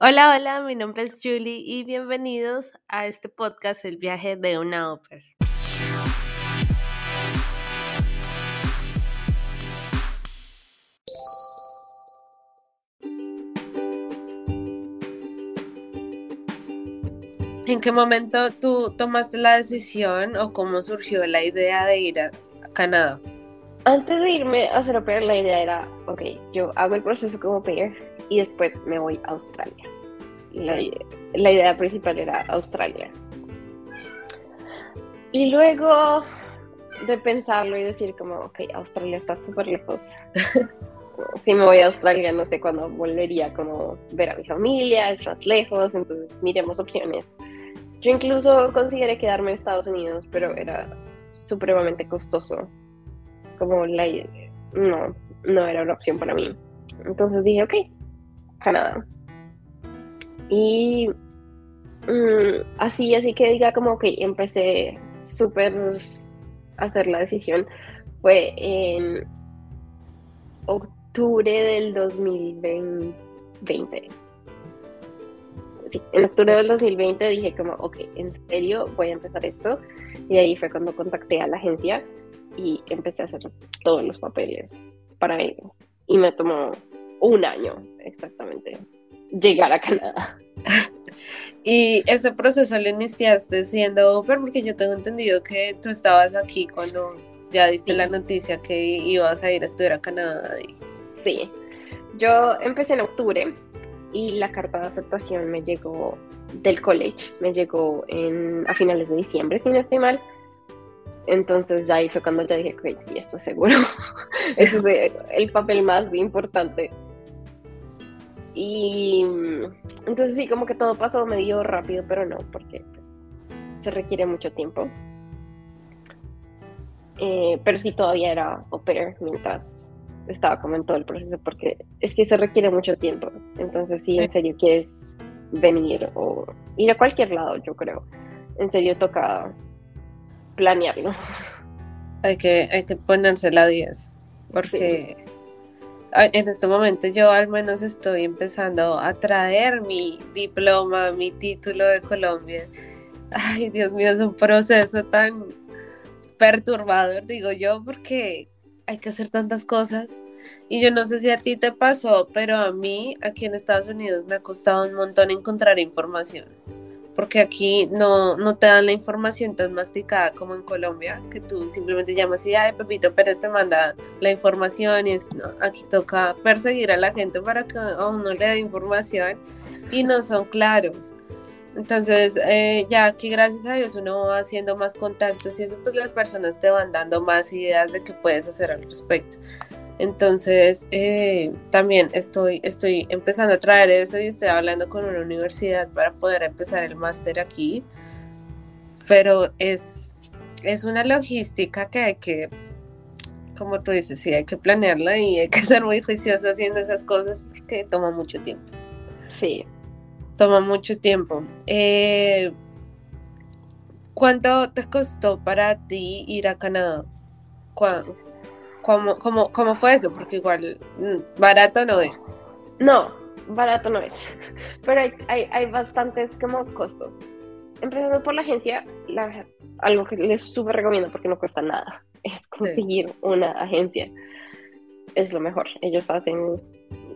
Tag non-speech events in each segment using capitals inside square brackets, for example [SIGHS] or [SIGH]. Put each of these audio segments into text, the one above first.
Hola, hola, mi nombre es Julie y bienvenidos a este podcast El viaje de una ópera. ¿En qué momento tú tomaste la decisión o cómo surgió la idea de ir a Canadá? Antes de irme a hacer au pair, la idea era, ok, yo hago el proceso como pair y después me voy a Australia. La, la idea principal era Australia. Y luego de pensarlo y decir como, ok, Australia está súper lejos. [LAUGHS] si me voy a Australia, no sé cuándo volvería como ver a mi familia, es más lejos, entonces miremos opciones. Yo incluso consideré quedarme en Estados Unidos, pero era supremamente costoso. Como la no, no era una opción para mí. Entonces dije, ok, Canadá. Y mm, así, así que diga como que empecé súper a hacer la decisión. Fue en octubre del 2020. Sí, en octubre del 2020 dije como, ok, en serio voy a empezar esto. Y ahí fue cuando contacté a la agencia y empecé a hacer todos los papeles para ello. Y me tomó un año exactamente llegar a Canadá. y ese proceso lo iniciaste siendo porque yo tengo entendido que tú estabas aquí cuando ya diste la noticia que ibas a ir a estudiar a Canadá. Sí, yo empecé en octubre y la carta de aceptación me llegó del college, me llegó en, a finales de diciembre, si no estoy mal. Entonces ya ahí fue cuando te dije, que sí, esto es seguro. [LAUGHS] Ese es el papel más importante. Y entonces sí, como que todo pasó medio rápido, pero no, porque pues, se requiere mucho tiempo. Eh, pero sí todavía era au mientras estaba como en todo el proceso, porque es que se requiere mucho tiempo. Entonces si en serio quieres venir o ir a cualquier lado, yo creo. En serio toca planearlo. [LAUGHS] Hay que, hay que ponerse la 10, porque en este momento yo al menos estoy empezando a traer mi diploma, mi título de Colombia. Ay, Dios mío, es un proceso tan perturbador, digo yo, porque hay que hacer tantas cosas. Y yo no sé si a ti te pasó, pero a mí aquí en Estados Unidos me ha costado un montón encontrar información porque aquí no, no te dan la información tan masticada como en Colombia, que tú simplemente llamas y, ay, Pepito pero te manda la información y es, no, aquí toca perseguir a la gente para que a uno le dé información y no son claros. Entonces, eh, ya aquí gracias a Dios uno va haciendo más contactos y eso pues las personas te van dando más ideas de qué puedes hacer al respecto. Entonces, eh, también estoy, estoy empezando a traer eso y estoy hablando con una universidad para poder empezar el máster aquí. Pero es, es una logística que hay que, como tú dices, sí, hay que planearla y hay que [LAUGHS] ser muy juicioso haciendo esas cosas porque toma mucho tiempo. Sí. Toma mucho tiempo. Eh, ¿Cuánto te costó para ti ir a Canadá? ¿Cómo, cómo, cómo fue eso? Porque igual mm, barato no es. No, barato no es. [LAUGHS] Pero hay, hay, hay bastantes como costos. Empezando por la agencia, la, algo que les súper recomiendo porque no cuesta nada [LAUGHS] es conseguir una agencia. Es lo mejor. Ellos hacen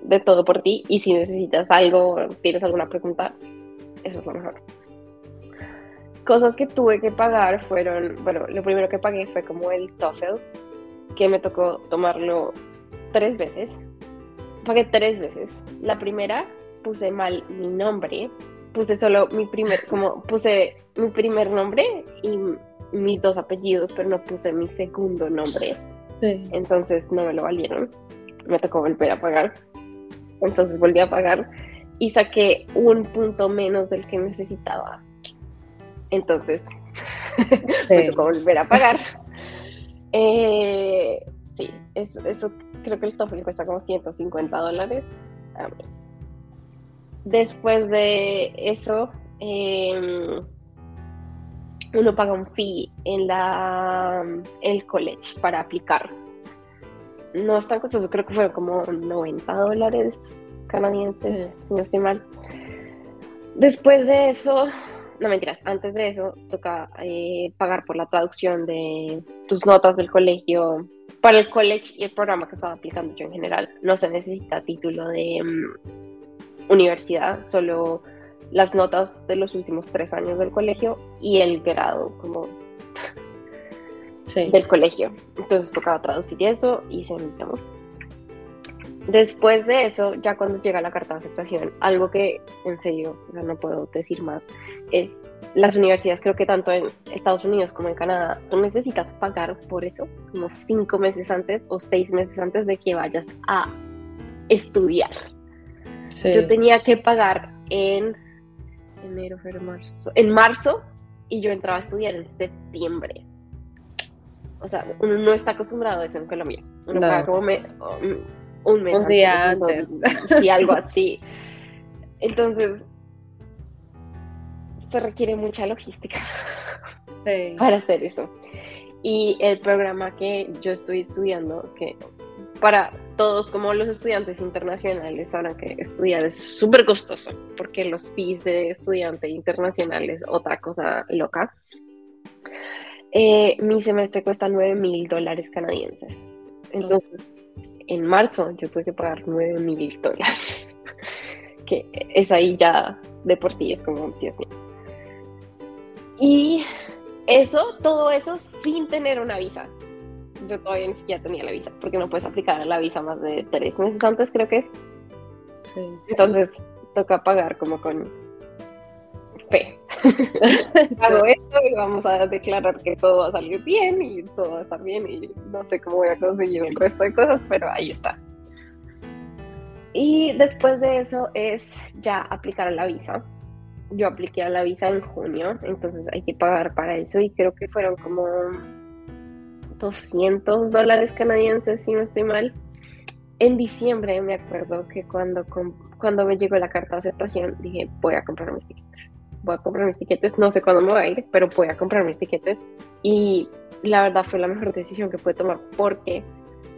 de todo por ti y si necesitas algo, tienes alguna pregunta, eso es lo mejor. Cosas que tuve que pagar fueron, bueno, lo primero que pagué fue como el TOEFL, que me tocó tomarlo tres veces. Pagué tres veces. La primera puse mal mi nombre, puse solo mi primer, como puse mi primer nombre y mis dos apellidos, pero no puse mi segundo nombre. Entonces no me lo valieron. Me tocó volver a pagar. Entonces volví a pagar y saqué un punto menos del que necesitaba. Entonces [LAUGHS] me tocó volver a pagar. Eh, sí, eso, creo que el TOEFL cuesta como 150 dólares. Después de eso, em, uno paga un fee en la el college para aplicar. No es tan costoso, creo que fueron como 90 dólares canadienses, no estoy mal. Después de eso, no mentiras, antes de eso toca eh, pagar por la traducción de tus notas del colegio. Para el colegio y el programa que estaba aplicando yo en general, no se necesita título de mm, universidad, solo las notas de los últimos tres años del colegio y el grado como del colegio. Entonces tocaba traducir eso y se me Después de eso, ya cuando llega la carta de aceptación, algo que en serio, o sea, no puedo decir más, es las universidades, creo que tanto en Estados Unidos como en Canadá, tú necesitas pagar por eso, como cinco meses antes o seis meses antes de que vayas a estudiar. Yo tenía que pagar en enero, febrero, marzo, en marzo y yo entraba a estudiar en septiembre. O sea, uno no está acostumbrado a eso en Colombia. Uno paga como me, un mes. Un día antes. Sí, algo [LAUGHS] así. Entonces, se requiere mucha logística [LAUGHS] para hacer eso. Y el programa que yo estoy estudiando, que para todos como los estudiantes internacionales sabrán que estudiar es súper costoso, porque los fees de estudiante internacional es otra cosa loca. Eh, mi semestre cuesta 9 mil dólares canadienses. Entonces, en marzo yo tuve que pagar 9 mil dólares. [LAUGHS] que eso ahí ya de por sí es como, Dios mío. Y eso, todo eso sin tener una visa. Yo todavía ni siquiera tenía la visa, porque no puedes aplicar la visa más de tres meses antes, creo que es. Sí. Entonces, toca pagar como con fe. [LAUGHS] Hago esto y vamos a declarar que todo va a salir bien y todo va a estar bien y no sé cómo voy a conseguir el resto de cosas, pero ahí está. Y después de eso es ya aplicar a la visa. Yo apliqué a la visa en junio, entonces hay que pagar para eso y creo que fueron como 200 dólares canadienses, si no estoy mal. En diciembre me acuerdo que cuando, cuando me llegó la carta de aceptación dije voy a comprar mis tickets voy a comprar mis tiquetes, no sé cuándo me voy a ir, pero voy a comprar mis tiquetes. Y la verdad fue la mejor decisión que pude tomar porque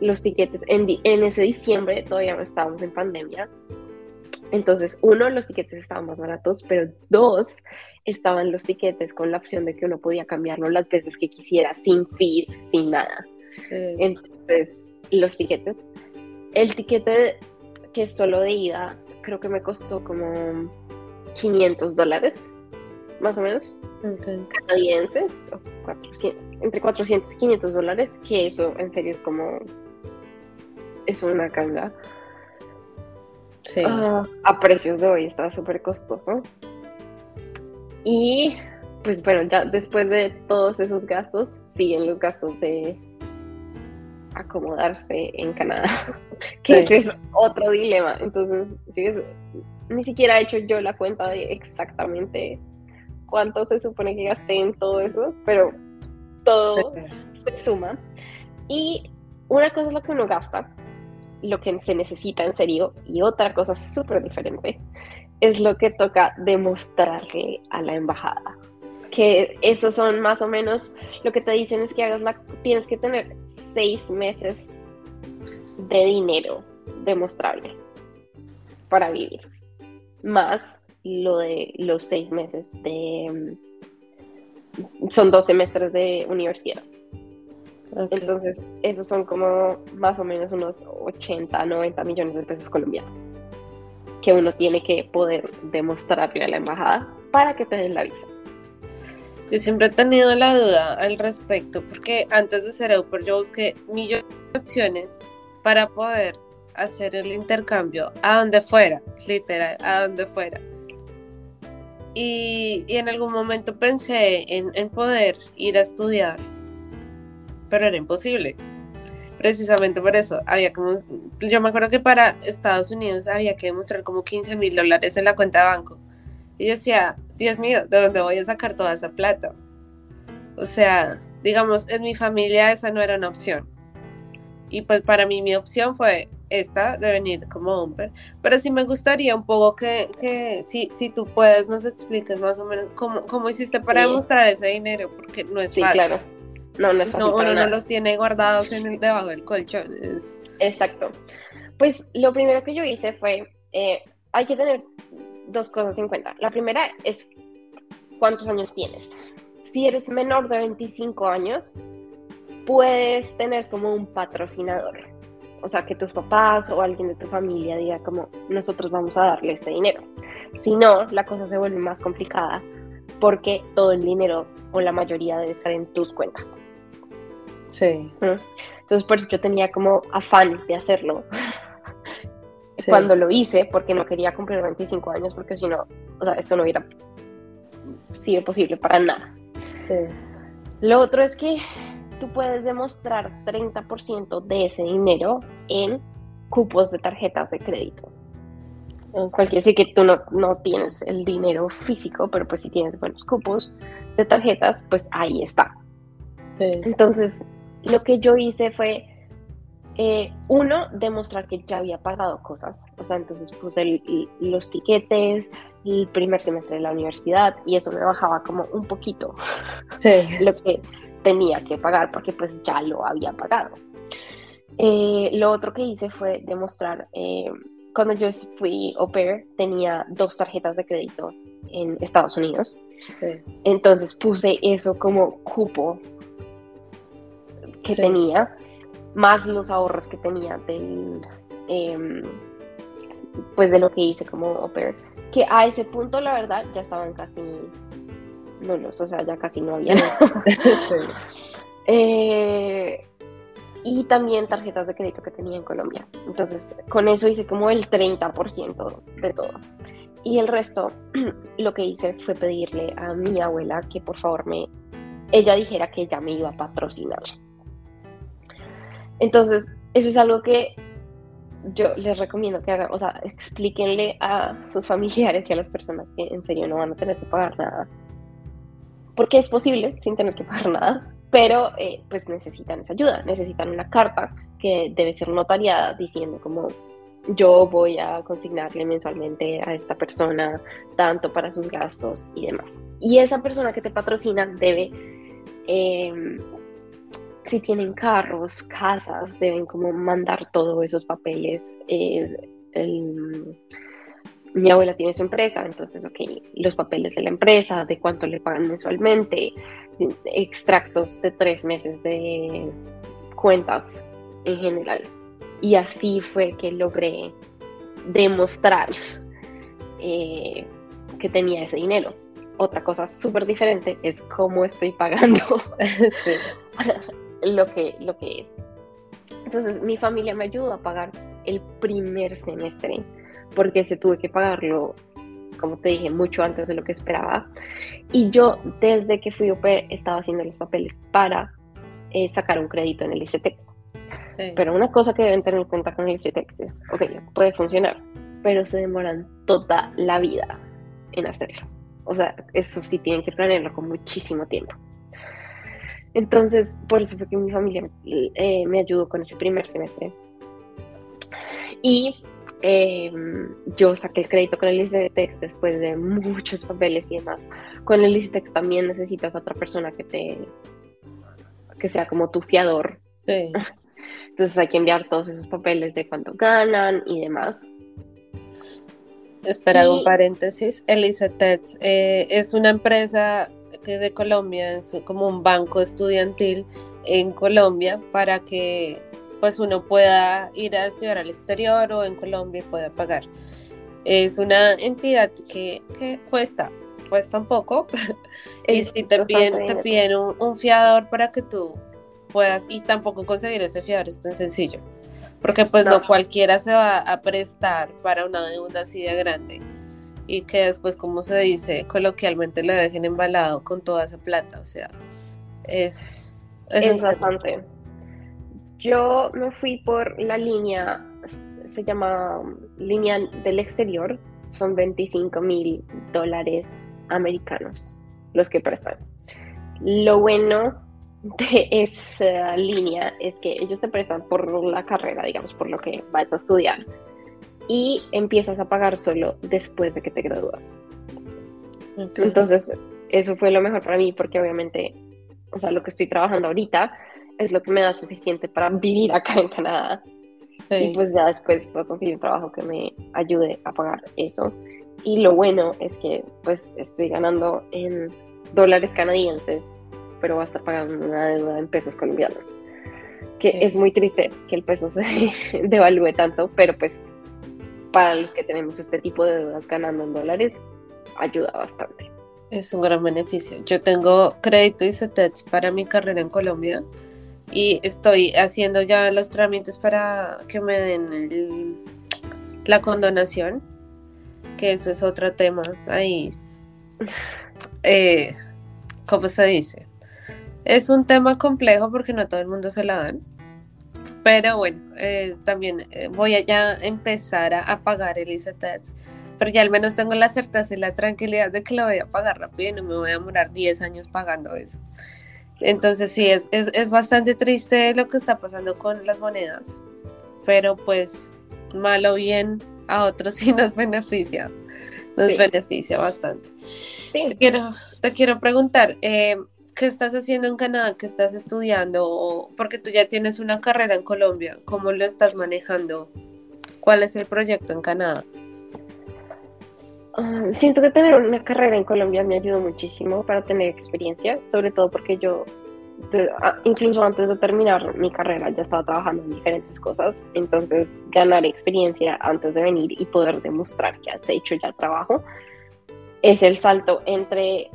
los tiquetes en, en ese diciembre todavía no estábamos en pandemia. Entonces, uno, los tiquetes estaban más baratos, pero dos, estaban los tiquetes con la opción de que uno podía cambiarlo las veces que quisiera, sin fees, sin nada. Entonces, los tiquetes. El tiquete que es solo de ida, creo que me costó como 500 dólares más o menos, canadienses, entre 400 y 500 dólares, que eso en serio es como, es una canga. Sí. Ah, a precios de hoy está súper costoso. Y pues bueno, ya después de todos esos gastos, siguen los gastos de acomodarse en Canadá, [LAUGHS] que ese es otro dilema. Entonces, ni siquiera he hecho yo la cuenta de exactamente cuánto se supone que gasté en todo eso, pero todo se suma. Y una cosa es lo que uno gasta, lo que se necesita en serio, y otra cosa súper diferente es lo que toca demostrarle a la embajada. Que esos son más o menos lo que te dicen es que hagas la, tienes que tener seis meses de dinero demostrable para vivir, más lo de los seis meses de... Mm, son dos semestres de universidad. Entonces, esos son como más o menos unos 80, 90 millones de pesos colombianos que uno tiene que poder demostrarle a la embajada para que te den la visa. Yo siempre he tenido la duda al respecto, porque antes de ser Upper yo busqué millones de opciones para poder hacer el intercambio a donde fuera, literal, a donde fuera. Y, en algún momento pensé en, poder ir a estudiar, pero era imposible. Precisamente por eso, había como, yo me acuerdo que para Estados Unidos había que demostrar como 15 mil dólares en la cuenta de banco. Y yo decía, Dios mío, ¿de dónde voy a sacar toda esa plata? O sea, digamos, en mi familia esa no era una opción. Y pues para mí mi opción fue esta de venir como hombre, pero sí me gustaría un poco que, que si, si tú puedes nos expliques más o menos cómo, cómo hiciste para demostrar ese dinero, porque no es sí, fácil. claro. No, no es fácil. No, uno no los tiene guardados en el, debajo del colchón. Exacto. Pues lo primero que yo hice fue, eh, hay que tener dos cosas en cuenta. La primera es cuántos años tienes. Si eres menor de 25 años, puedes tener como un patrocinador. O sea, que tus papás o alguien de tu familia diga como, nosotros vamos a darle este dinero. Si no, la cosa se vuelve más complicada porque todo el dinero o la mayoría debe estar en tus cuentas. Sí. Entonces, por eso yo tenía como afán de hacerlo. [LAUGHS] Cuando lo hice, porque no quería cumplir 25 años, porque si no, o sea, esto no hubiera sido posible para nada. Lo otro es que tú puedes demostrar 30% de ese dinero en cupos de tarjetas de crédito. Cualquier decir que tú no, no, tienes el dinero físico, pero pues si tienes buenos cupos de tarjetas, pues ahí está. Entonces, lo que yo hice fue, eh, uno, demostrar que ya había pagado cosas. O sea, entonces puse los tiquetes, el primer semestre de la universidad y eso me bajaba como un poquito [LAUGHS] lo que tenía que pagar porque pues ya lo había pagado. Eh, lo otro que hice fue demostrar, eh, cuando yo fui au pair tenía dos tarjetas de crédito en Estados Unidos. Entonces puse eso como cupo que tenía, más los ahorros que tenía del, em, pues de lo que hice como au pair, que a ese punto la verdad ya estaban casi nulos, o sea, ya casi no había [LAUGHS] eh, y también tarjetas de crédito que tenía en Colombia. Entonces, con eso hice como el 30% de todo. Y el resto, [CLEARS THROAT] lo que hice fue pedirle a mi abuela que por favor me, ella dijera que ella me iba a patrocinar. Entonces, eso es algo que yo les recomiendo que hagan, o sea, explíquenle a sus familiares y a las personas que en serio no van a tener que pagar nada. Porque es posible sin tener que pagar nada, pero eh, pues necesitan esa ayuda, necesitan una carta que debe ser notariada diciendo como yo voy a consignarle mensualmente a esta persona tanto para sus gastos y demás. Y esa persona que te patrocina debe eh, si tienen carros, casas, deben como mandar todos esos papeles. Mi abuela tiene su empresa, entonces, ok, los papeles de la empresa, de cuánto le pagan mensualmente, extractos de tres meses de cuentas en general. Y así fue que logré demostrar eh, que tenía ese dinero. Otra cosa súper diferente es cómo estoy pagando. [LAUGHS] Sí. lo que, lo que es. Entonces mi familia me ayudó a pagar el primer semestre porque se tuve que pagarlo, como te dije, mucho antes de lo que esperaba. Y yo desde que fui OPE estaba haciendo los papeles para eh, sacar un crédito en el ICETEX. Pero una cosa que deben tener en cuenta con el ICETEX es, ok, puede funcionar, pero se demoran toda la vida en hacerlo. O sea, eso sí tienen que planearlo con muchísimo tiempo. Entonces, por eso fue que mi familia eh, me ayudó con ese primer semestre. Y em, yo saqué el crédito con el ICETEX después de muchos papeles y demás. Con el ICETEX también necesitas a otra persona que te que sea como tu fiador. Sí. Entonces hay que enviar todos esos papeles de cuánto ganan y demás. Espera un paréntesis. El ICETEX eh, es una empresa que de Colombia, es como un banco estudiantil en Colombia para que pues uno pueda ir a estudiar al exterior o en Colombia y pueda pagar. Es una entidad que, cuesta, cuesta un poco [LAUGHS] y si te piden, te piden un, fiador para que tú puedas y tampoco conseguir ese fiador es tan sencillo porque pues no cualquiera se va a prestar para una deuda así de grande y que después, como se dice coloquialmente, le dejen embalado con toda esa plata. O sea, es... Es, bastante. Yo me fui por la línea, se llama línea del exterior, son 25 mil dólares americanos los que prestan. Lo bueno de esa línea es que ellos te prestan por la carrera, digamos, por lo que vas a estudiar y empiezas a pagar solo después de que te gradúas. Entonces, eso fue lo mejor para mí porque obviamente, o sea, lo que estoy trabajando ahorita es lo que me da suficiente para vivir acá en Canadá. Y pues ya después puedo conseguir un trabajo que me ayude a pagar eso. Y lo bueno es que pues estoy ganando en dólares canadienses, pero va a estar pagando una deuda en pesos colombianos. Que es muy triste que el peso se [LAUGHS] devalúe tanto, pero pues para los que tenemos este tipo de deudas ganando en dólares, ayuda bastante. Es un gran beneficio. Yo tengo crédito y CETEX para mi carrera en Colombia y estoy haciendo ya los trámites para que me den la condonación, que eso es otro tema ahí. Eh, ¿Cómo se dice? Es un tema complejo porque no todo el mundo se la dan. Pero bueno, eh, también eh, voy a ya empezar a, pagar el ICETEX. Pero ya al menos tengo la certeza y la tranquilidad de que lo voy a pagar rápido y no me voy a demorar 10 años pagando eso. Entonces sí, es, es, bastante triste lo que está pasando con las monedas, pero pues mal o bien a otros [LAUGHS] sí nos beneficia, nos beneficia bastante. Sí. Te, quiero, te quiero preguntar, eh, ¿qué estás haciendo en Canadá? ¿Qué estás estudiando? porque tú ya tienes una carrera en Colombia, ¿cómo lo estás manejando? ¿Cuál es el proyecto en Canadá? Ah, siento que tener una carrera en Colombia me ayudó muchísimo para tener experiencia, sobre todo porque yo, ah, incluso antes de terminar mi carrera, ya estaba trabajando en diferentes cosas. Entonces, ganar experiencia antes de venir y poder demostrar que has hecho ya trabajo es el salto entre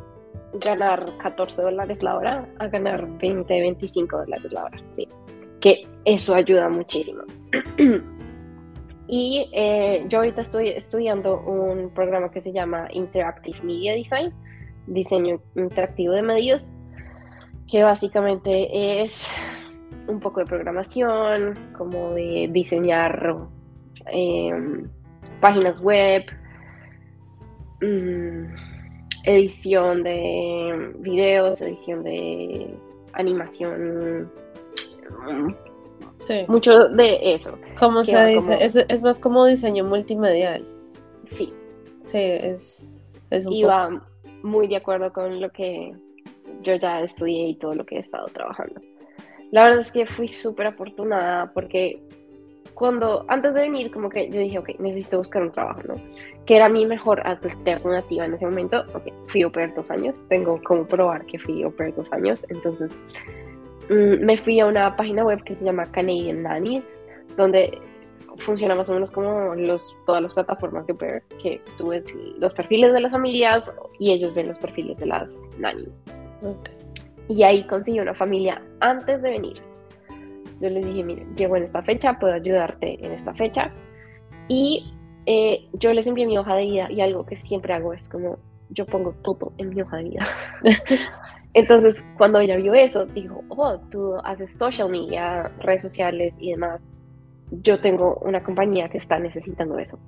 ganar 14 dólares la hora a ganar 20, 25 dólares la hora. Sí, que eso ayuda muchísimo. [CLEARS THROAT] Y eh, yo ahorita estoy estudiando un programa que se llama Interactive Media Design, diseño interactivo de medios, que básicamente es un poco de programación, como de diseñar em, páginas web, mm, edición de videos, edición de animación, mucho de eso. ¿Cómo se dice? Es, más como diseño multimedial. Sí. Sí, es, es un Y va muy de acuerdo con lo que yo ya estudié y todo lo que he estado trabajando. La verdad es que fui súper afortunada porque cuando, antes de venir, como que yo dije, ok, necesito buscar un trabajo, ¿no? Que era mi mejor alternativa en ese momento. Ok, fui operar dos años, tengo como probar que fui operar dos años, entonces me fui a una página web que se llama Canadian Nannies, donde funciona más o menos como los, todas las plataformas de Uber, que tú ves los perfiles de las familias y ellos ven los perfiles de las nannies. Y ahí conseguí una familia antes de venir. Yo les dije, mire, llego en esta fecha, puedo ayudarte en esta fecha. Y eh, yo les envié mi hoja de vida y algo que siempre hago es como, yo pongo todo en mi hoja de vida. [LAUGHS] Entonces, cuando ella vio eso, dijo, oh, tú haces social media, redes sociales y demás. Yo tengo una compañía que está necesitando eso.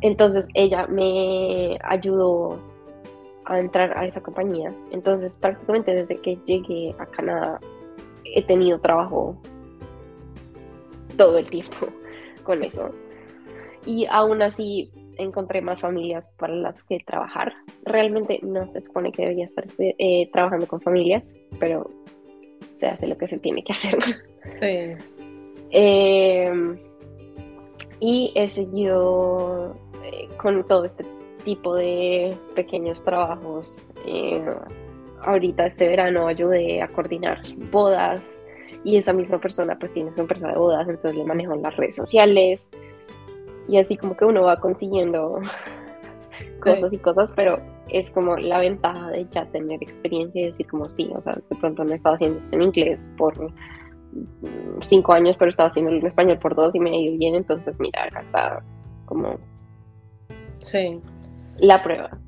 Entonces, ella me ayudó a entrar a esa compañía. Entonces, prácticamente desde que llegué a Canadá, he tenido trabajo todo el tiempo [LAUGHS] con eso. Y aún así, encontré más familias para las que trabajar. Realmente no se supone que debería estar eh, trabajando con familias, pero se hace lo que se tiene que hacer. [LAUGHS] Em, y he seguido eh, con todo este tipo de pequeños trabajos. Eh, ahorita este verano ayudé a coordinar bodas y esa misma persona pues tiene su empresa de bodas, entonces le manejo las redes sociales, y así como que uno va consiguiendo cosas y cosas, pero es como la ventaja de ya tener experiencia y decir como sí, o sea, de pronto no he estado haciendo esto en inglés por cinco años, pero he estado haciendo en español por dos y me ha ido bien, entonces mira, acá está como sí. la prueba.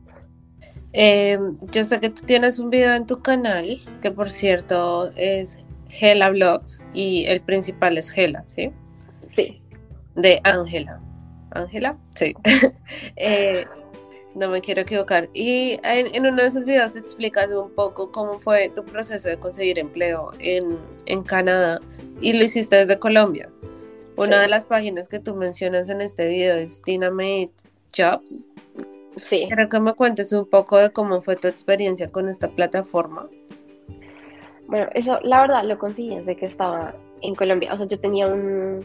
Eh, yo sé que tú tienes un video en tu canal, que por cierto es Gela Vlogs y el principal es Gela, ¿sí? Sí. De Ángela. Ángela, sí. [LAUGHS] Eh, no me quiero equivocar. Y en, uno de esos videos te explicas un poco cómo fue tu proceso de conseguir empleo en, Canadá y lo hiciste desde Colombia. Una de las páginas que tú mencionas en este video es Dynamite Jobs. Sí. Quiero que me cuentes un poco de cómo fue tu experiencia con esta plataforma. Bueno, eso la verdad lo conseguí desde que estaba en Colombia. O sea, yo tenía un,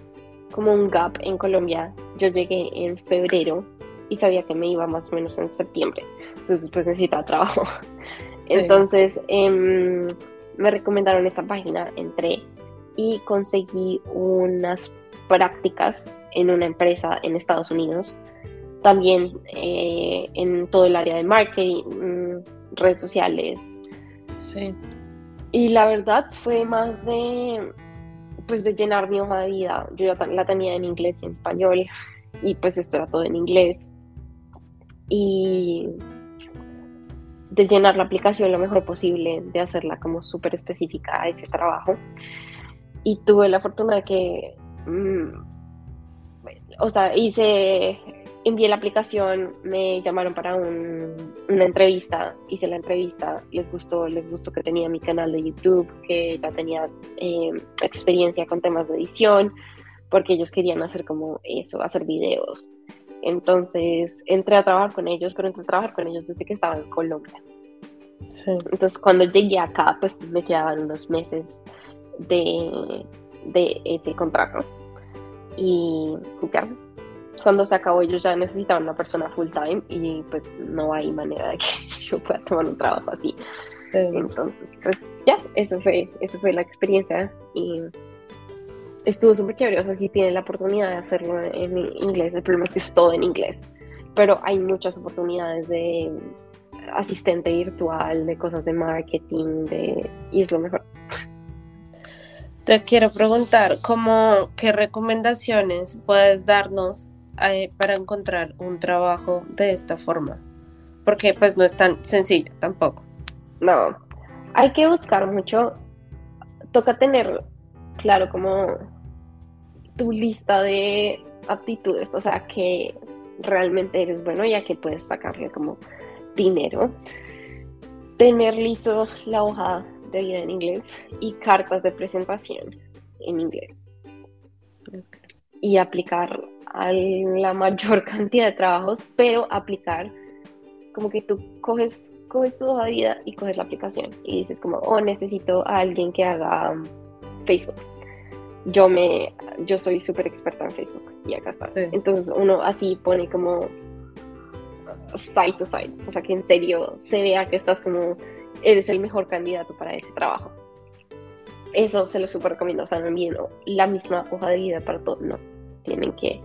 como un gap en Colombia. Yo llegué en febrero y sabía que me iba más o menos en septiembre. Entonces, pues necesitaba trabajo. Entonces, em, me recomendaron esta página, entré y conseguí unas prácticas en una empresa en Estados Unidos. También eh, en todo el área de marketing, redes sociales. Sí. Y la verdad fue más de, pues de llenar mi hoja de vida. Yo ya la tenía en inglés y en español y pues esto era todo en inglés. Y de llenar la aplicación lo mejor posible, de hacerla como súper específica a ese trabajo. Y tuve la fortuna de que, mm, o sea, hice, envié la aplicación, me llamaron para una entrevista, hice la entrevista, les gustó, les gustó que tenía mi canal de YouTube, que ya tenía eh, experiencia con temas de edición, porque ellos querían hacer como eso, hacer videos. Entonces entré a trabajar con ellos, pero entré a trabajar con ellos desde que estaba en Colombia. Entonces cuando llegué acá, pues me quedaban unos meses de, de ese contrato. Y ya, cuando se acabó ellos ya necesitaban una persona full time y pues no hay manera de que [LAUGHS] yo pueda tomar un trabajo así. Entonces, pues ya, eso fue, eso fue la experiencia y estuvo súper chévere. O sea, si tienen la oportunidad de hacerlo en inglés, el problema es que es todo en inglés, pero hay muchas oportunidades de asistente virtual, de cosas de marketing, de, y es lo mejor. Te quiero preguntar, ¿cómo, ¿qué recomendaciones puedes darnos eh, para encontrar un trabajo de esta forma? Porque pues no es tan sencillo tampoco. No, hay que buscar mucho, toca tener claro como tu lista de aptitudes, o sea, que realmente eres bueno, ya que puedes sacarle como dinero, tener listo la hoja de vida en inglés y cartas de presentación en inglés. Y aplicar a la mayor [LAUGHS] cantidad de trabajos, pero aplicar como que tú coges, coges tu hoja de vida y coges la aplicación y dices como, oh, necesito a alguien que haga Facebook yo me, yo soy súper experta en Facebook y acá está. Entonces uno así pone como side to side, o sea que en serio se vea que estás como, eres el mejor candidato para ese trabajo. Eso se lo súper recomiendo, o sea, no envíen la misma hoja de vida para todo, no, tienen que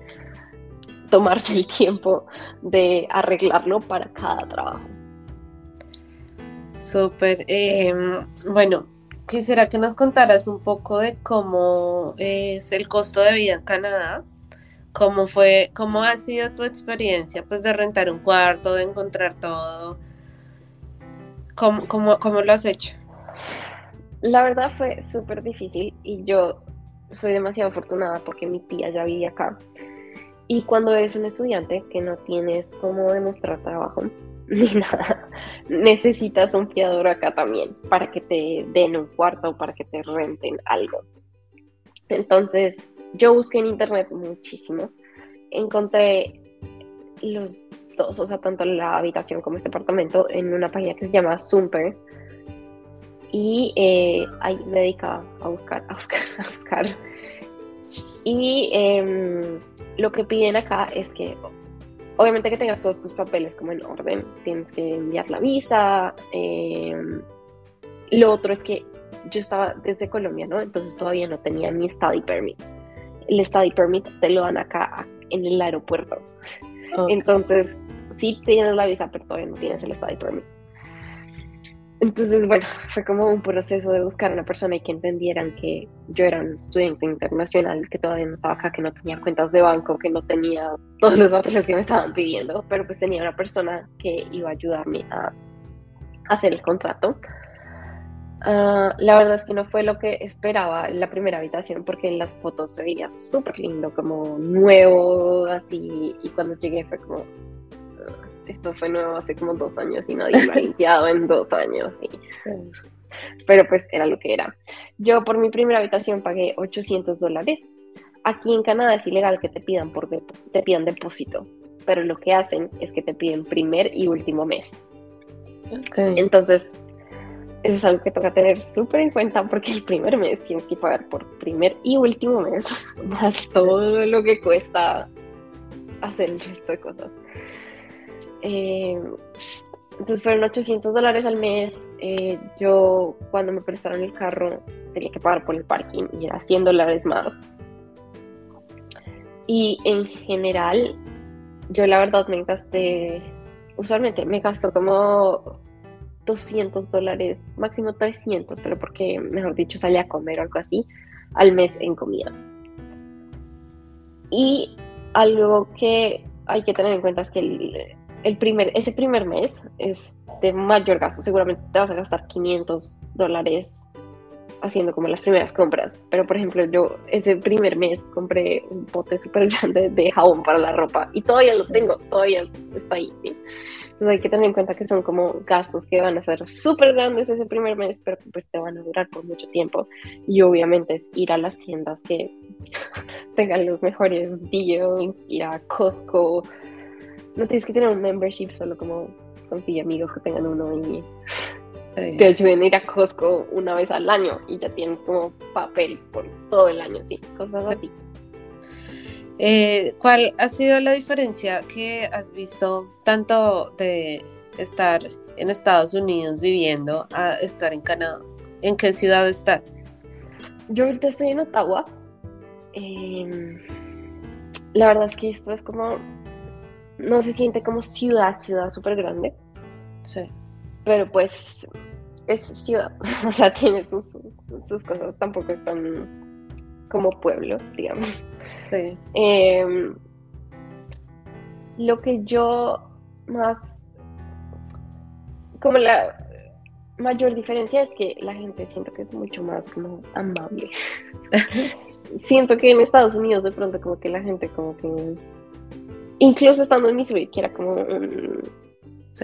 tomarse el tiempo de arreglarlo para cada trabajo. Súper, em, bueno, quisiera que nos contaras un poco de cómo es el costo de vida en Canadá, cómo fue, cómo ha sido tu experiencia pues de rentar un cuarto, de encontrar todo, cómo, cómo, lo has hecho. La verdad fue súper difícil y yo soy demasiado afortunada porque mi tía ya vive acá. Y cuando eres un estudiante que no tienes cómo demostrar trabajo, [LAUGHS] ni nada. Necesitas un fiador acá también para que te den un cuarto o para que te renten algo. Entonces, yo busqué en internet muchísimo. Encontré los dos, o sea, tanto la habitación como este apartamento, en una página que se llama Zumper. Y eh, ahí me dedicaba a buscar, a buscar, [LAUGHS] a buscar. Y em, lo que piden acá es que obviamente que tengas todos tus papeles como en orden, tienes que enviar la visa. Em, lo otro es que yo estaba desde Colombia, ¿no? Entonces todavía no tenía mi study permit. El study permit te lo dan acá en el aeropuerto. Entonces, sí tienes la visa, pero todavía no tienes el study permit. Entonces, bueno, fue como un proceso de buscar a una persona y que entendieran que yo era un estudiante internacional, que todavía no estaba acá, que no tenía cuentas de banco, que no tenía todos los papeles que me estaban pidiendo, pero pues tenía una persona que iba a ayudarme a hacer el contrato. Ah, la verdad es que no fue lo que esperaba en la primera habitación, porque en las fotos se veía súper lindo, como nuevo, así, y cuando llegué fue como, esto fue nuevo hace como dos años y nadie lo ha limpiado en dos años. Pero pues era lo que era. Yo por mi primera habitación pagué 800 dólares. Aquí en Canadá es ilegal que te pidan, por te pidan depósito, pero lo que hacen es que te piden primer y último mes. Entonces, eso es algo que toca tener súper en cuenta porque el primer mes tienes que pagar por primer y último mes, [LAUGHS] más todo lo que cuesta hacer el resto de cosas. Eh, entonces fueron 800 dólares al mes. Eh, yo cuando me prestaron el carro tenía que pagar por el parking y era 100 dólares más. Y en general, yo la verdad me gasté, usualmente me gasto como 200 dólares, máximo 300, pero porque, mejor dicho, salía a comer o algo así al mes en comida. Y algo que hay que tener en cuenta es que el, primer, ese primer mes es de mayor gasto. Seguramente te vas a gastar 500 dólares haciendo como las primeras compras. Pero, por ejemplo, yo ese primer mes compré un pote súper grande de jabón para la ropa y todavía lo tengo, todavía está ahí. Entonces hay que tener en cuenta que son como gastos que van a ser súper grandes ese primer mes, pero pues te van a durar por mucho tiempo. Y obviamente es ir a las tiendas que [LAUGHS] tengan los mejores deals, ir a Costco. No tienes que tener un membership, solo como consigue amigos que tengan uno y te ayuden a ir a Costco una vez al año y ya tienes como papel por todo el año, sí, cosas así. Eh, ¿Cuál ha sido la diferencia que has visto tanto de estar en Estados Unidos viviendo a estar en Canadá? ¿En qué ciudad estás? Yo ahorita estoy en Ottawa. Em, la verdad es que esto es como, no se siente como ciudad, ciudad súper grande. Sí. Pero pues es ciudad, [LAUGHS] o sea, tiene sus, sus cosas, tampoco es tan como pueblo, digamos. Em, lo que yo más, como la mayor diferencia es que la gente siento que es mucho más como amable. [LAUGHS] siento que en Estados Unidos de pronto como que la gente como que, incluso estando en Missouri, que era como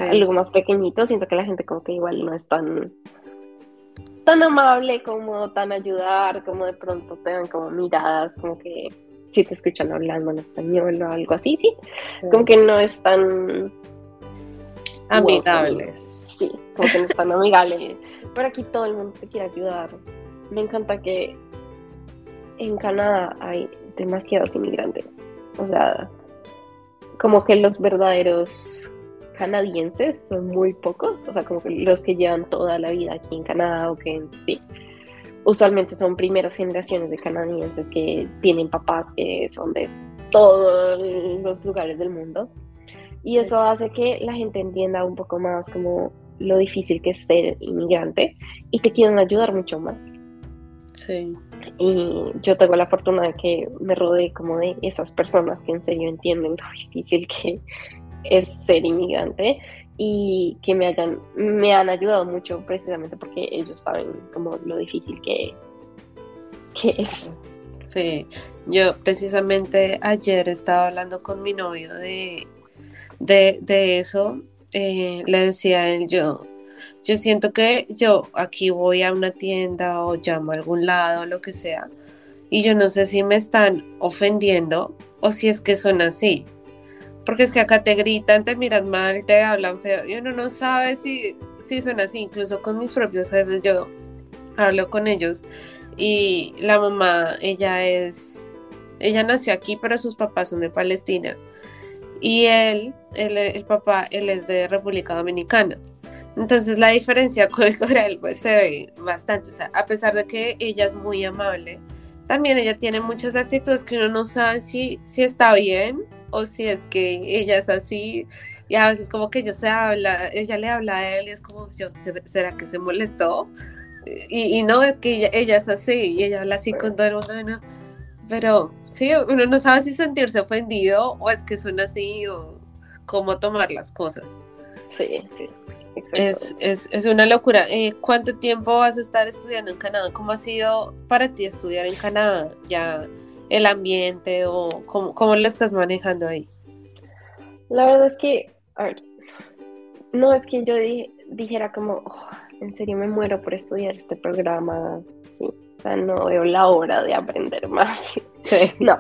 algo más pequeñito, siento que la gente como que igual no es tan tan amable como tan ayudar, como de pronto te dan como miradas, como que si te escuchan hablando en español o algo así, sí. Como que no es tan amigables. sí, como que no es tan amigable. Pero aquí todo el mundo te quiere ayudar. Me encanta que en Canadá hay demasiados inmigrantes. O sea, como que los verdaderos canadienses son muy pocos, o sea, como que los que llevan toda la vida aquí en Canadá o que sí usualmente son primeras generaciones de canadienses que tienen papás que son de todos los lugares del mundo. Y eso hace que la gente entienda un poco más como lo difícil que es ser inmigrante y te quieren ayudar mucho más. Sí. Y yo tengo la fortuna de que me rodeé como de esas personas que en serio entienden lo [LAUGHS] difícil que es ser inmigrante y que me hayan me han ayudado mucho precisamente porque ellos saben como lo difícil que, que es. Sí, yo precisamente ayer estaba hablando con mi novio de, de, eso. Eh, le decía a él, yo, yo siento que yo aquí voy a una tienda o llamo a algún lado, lo que sea, y yo no sé si me están ofendiendo o si es que son así. Porque es que acá te gritan, te miran mal, te hablan feo y uno no sabe si, si son así. Incluso con mis propios jefes yo hablo con ellos y la mamá, ella es, ella nació aquí, pero sus papás son de Palestina. Y él, el papá, él es de República Dominicana. Entonces la diferencia [LAUGHS] cultural pues se ve bastante. O sea, a pesar de que ella es muy amable, también ella tiene muchas actitudes que uno no sabe si, si está bien o si es que ella es así y a veces como que ella se habla, ella le habla a él y es como, yo, ¿será que se molestó? Y, no es que ella, es así y ella habla así con todo el mundo, pero sí, uno no sabe si sentirse ofendido o es que son así o cómo tomar las cosas. Sí, sí. Es, es, es, una locura. Eh, ¿Cuánto tiempo vas a estar estudiando en Canadá? ¿Cómo ha sido para ti estudiar en Canadá? Ya el ambiente o cómo, lo estás manejando ahí? La verdad es que, a ver, no es que yo dijera como, oh, en serio me muero por estudiar este programa, o sea, no veo la hora de aprender más. [LAUGHS] No,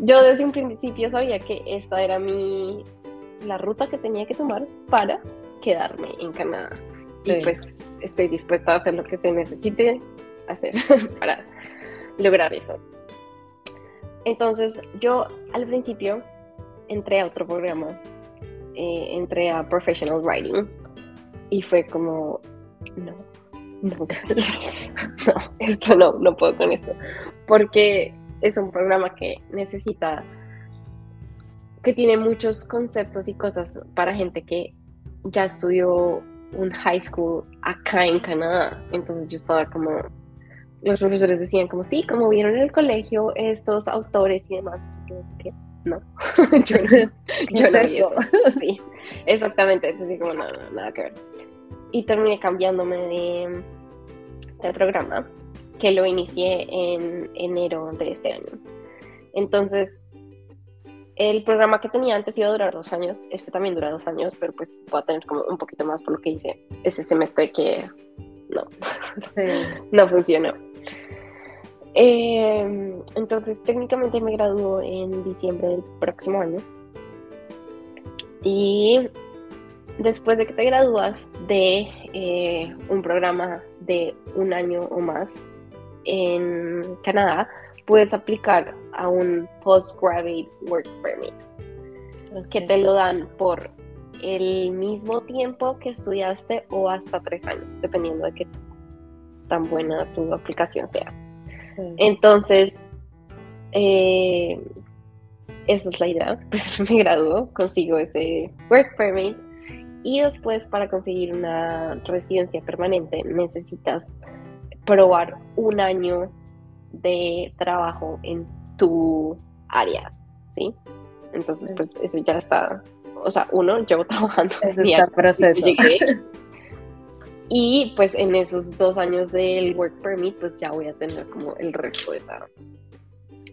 yo desde un principio sabía que esta era mi, la ruta que tenía que tomar para quedarme en Canadá. Y pues estoy dispuesta a hacer lo que se necesite hacer [LAUGHS] para lograr eso. Entonces yo al principio entré a otro programa eh, entré a Professional Writing y fue como, no, no, [LAUGHS] no, esto no, no puedo con esto, porque es un programa que necesita, que tiene muchos conceptos y cosas para gente que ya estudió un high school acá en Canadá, entonces yo estaba como, los profesores decían como, sí, como vieron en el colegio estos autores y demás, que no, [LAUGHS] yo no, [LAUGHS] yo no eso? Sí, exactamente, entonces como, no, no, nada que ver. Y terminé cambiándome de, del programa, que lo inicié en enero de este año. Entonces, el programa que tenía antes iba a durar dos años, este también dura dos años, pero pues voy a tener como un poquito más por lo que hice ese semestre que no, [LAUGHS] no funcionó. Eh, entonces, técnicamente me graduó en diciembre del próximo año. Y después de que te gradúas de eh, un programa de un año o más en Canadá, puedes aplicar a un postgraduate work permit, que te lo dan por el mismo tiempo que estudiaste o hasta tres años, dependiendo de qué tan buena tu aplicación sea. Entonces, eh, esa es la idea. [LAUGHS] Pues me graduó, consigo ese work permit y después para conseguir una residencia permanente necesitas probar un año de trabajo en tu área, ¿sí? Entonces, pues eso ya está, o sea, uno, llevo [LAUGHS] trabajando. Eso está proceso. [LAUGHS] Y pues en esos dos años del work permit, pues ya voy a tener como el resto de esa,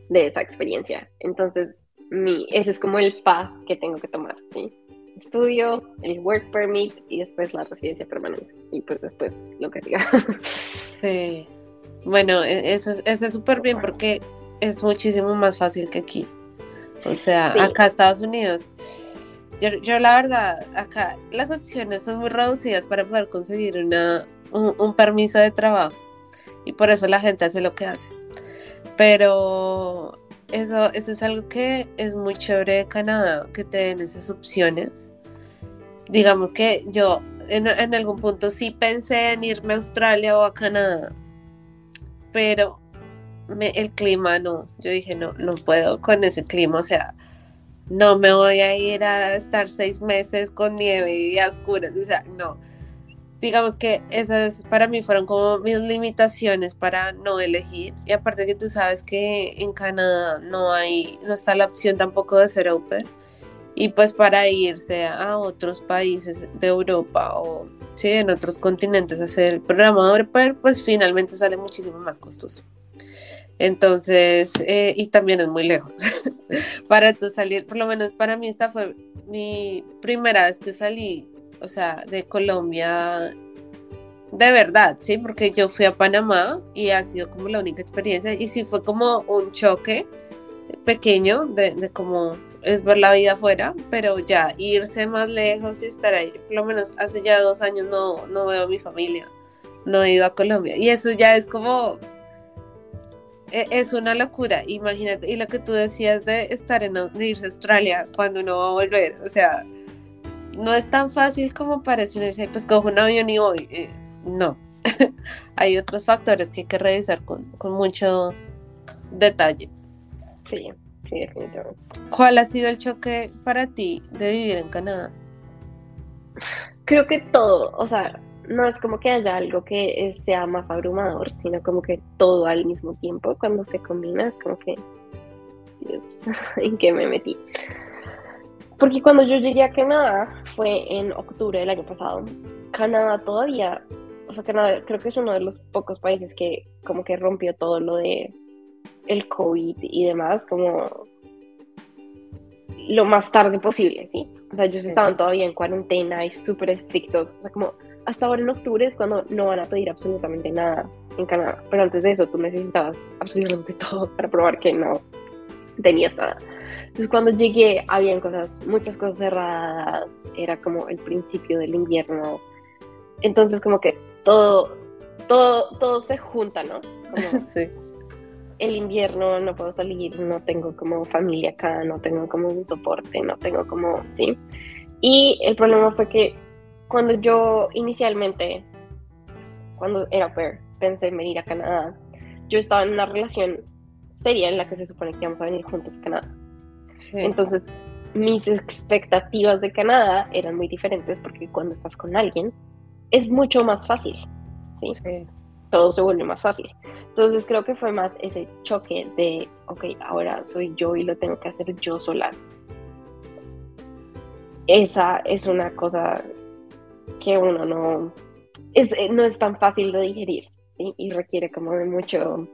de esa experiencia. Entonces, mi, ese es como el path que tengo que tomar, ¿sí? Estudio, el work permit y después la residencia permanente. Y pues después lo que siga. [LAUGHS] Sí. Bueno, e, eso, eso es súper bien porque es muchísimo más fácil que aquí. O sea, acá Estados Unidos yo, la verdad, acá las opciones son muy reducidas para poder conseguir una, un, permiso de trabajo y por eso la gente hace lo que hace. Pero eso, eso es algo que es muy chévere de Canadá, que te den esas opciones. Digamos que yo en, en algún punto sí pensé en irme a Australia o a Canadá, pero me, el clima no, yo dije no, no puedo con ese clima, o sea, no me voy a ir a estar seis meses con nieve y oscuras, o sea, no. Digamos que esas para mí fueron como mis limitaciones para no elegir. Y aparte que tú sabes que en Canadá no hay, no está la opción tampoco de ser open. Y pues para irse a otros países de Europa o sí, en otros continentes a hacer el programa de pues finalmente sale muchísimo más costoso. Entonces, eh, y también es muy lejos. [LAUGHS] Para tú salir, por lo menos para mí esta fue mi primera vez que salí, o sea, de Colombia de verdad, sí, porque yo fui a Panamá y ha sido como la única experiencia y sí fue como un choque pequeño de, de cómo es ver la vida afuera, pero ya irse más lejos y estar ahí, por lo menos hace ya dos años no, no veo a mi familia, no he ido a Colombia. Y eso ya es como es una locura, imagínate. Y lo que tú decías de estar en de irse a Australia cuando uno va a volver, o sea, no es tan fácil como parece. Uno dice, pues cojo un avión y voy. Eh, no, [LAUGHS] hay otros factores que hay que revisar con, con mucho detalle. Sí, sí, definitivamente. ¿Cuál ha sido el choque para ti de vivir en Canadá? Creo que todo, o sea, no es como que haya algo que sea más abrumador, sino como que todo al mismo tiempo, cuando se combina, es como que, Dios, [LAUGHS] ¿en qué me metí? Porque cuando yo llegué a Canadá, fue en octubre del año pasado, Canadá todavía, o sea, Canadá creo que es uno de los pocos países que como que rompió todo lo de el COVID y demás, como lo más tarde posible, ¿sí? O sea, ellos estaban todavía en cuarentena y súper estrictos, o sea, como hasta ahora en octubre es cuando no van a pedir absolutamente nada en Canadá. Pero antes de eso tú necesitabas absolutamente [LAUGHS] todo para probar que no tenías nada. Entonces cuando llegué habían cosas, muchas cosas cerradas, era como el principio del invierno. Entonces como que todo, todo, todo se junta, ¿no? [LAUGHS] sí. El invierno, no puedo salir, no tengo como familia acá, no tengo como un soporte, no tengo como, ¿sí? Y el problema fue que cuando yo inicialmente, cuando era pair, pensé en venir a Canadá, yo estaba en una relación seria en la que se supone que íbamos a venir juntos a Canadá. Entonces, mis expectativas de Canadá eran muy diferentes porque cuando estás con alguien es mucho más fácil. ¿sí? Todo se vuelve más fácil. Entonces creo que fue más ese choque de, ok, ahora soy yo y lo tengo que hacer yo sola. Esa es una cosa que uno no es, no es tan fácil de digerir y requiere como de mucho,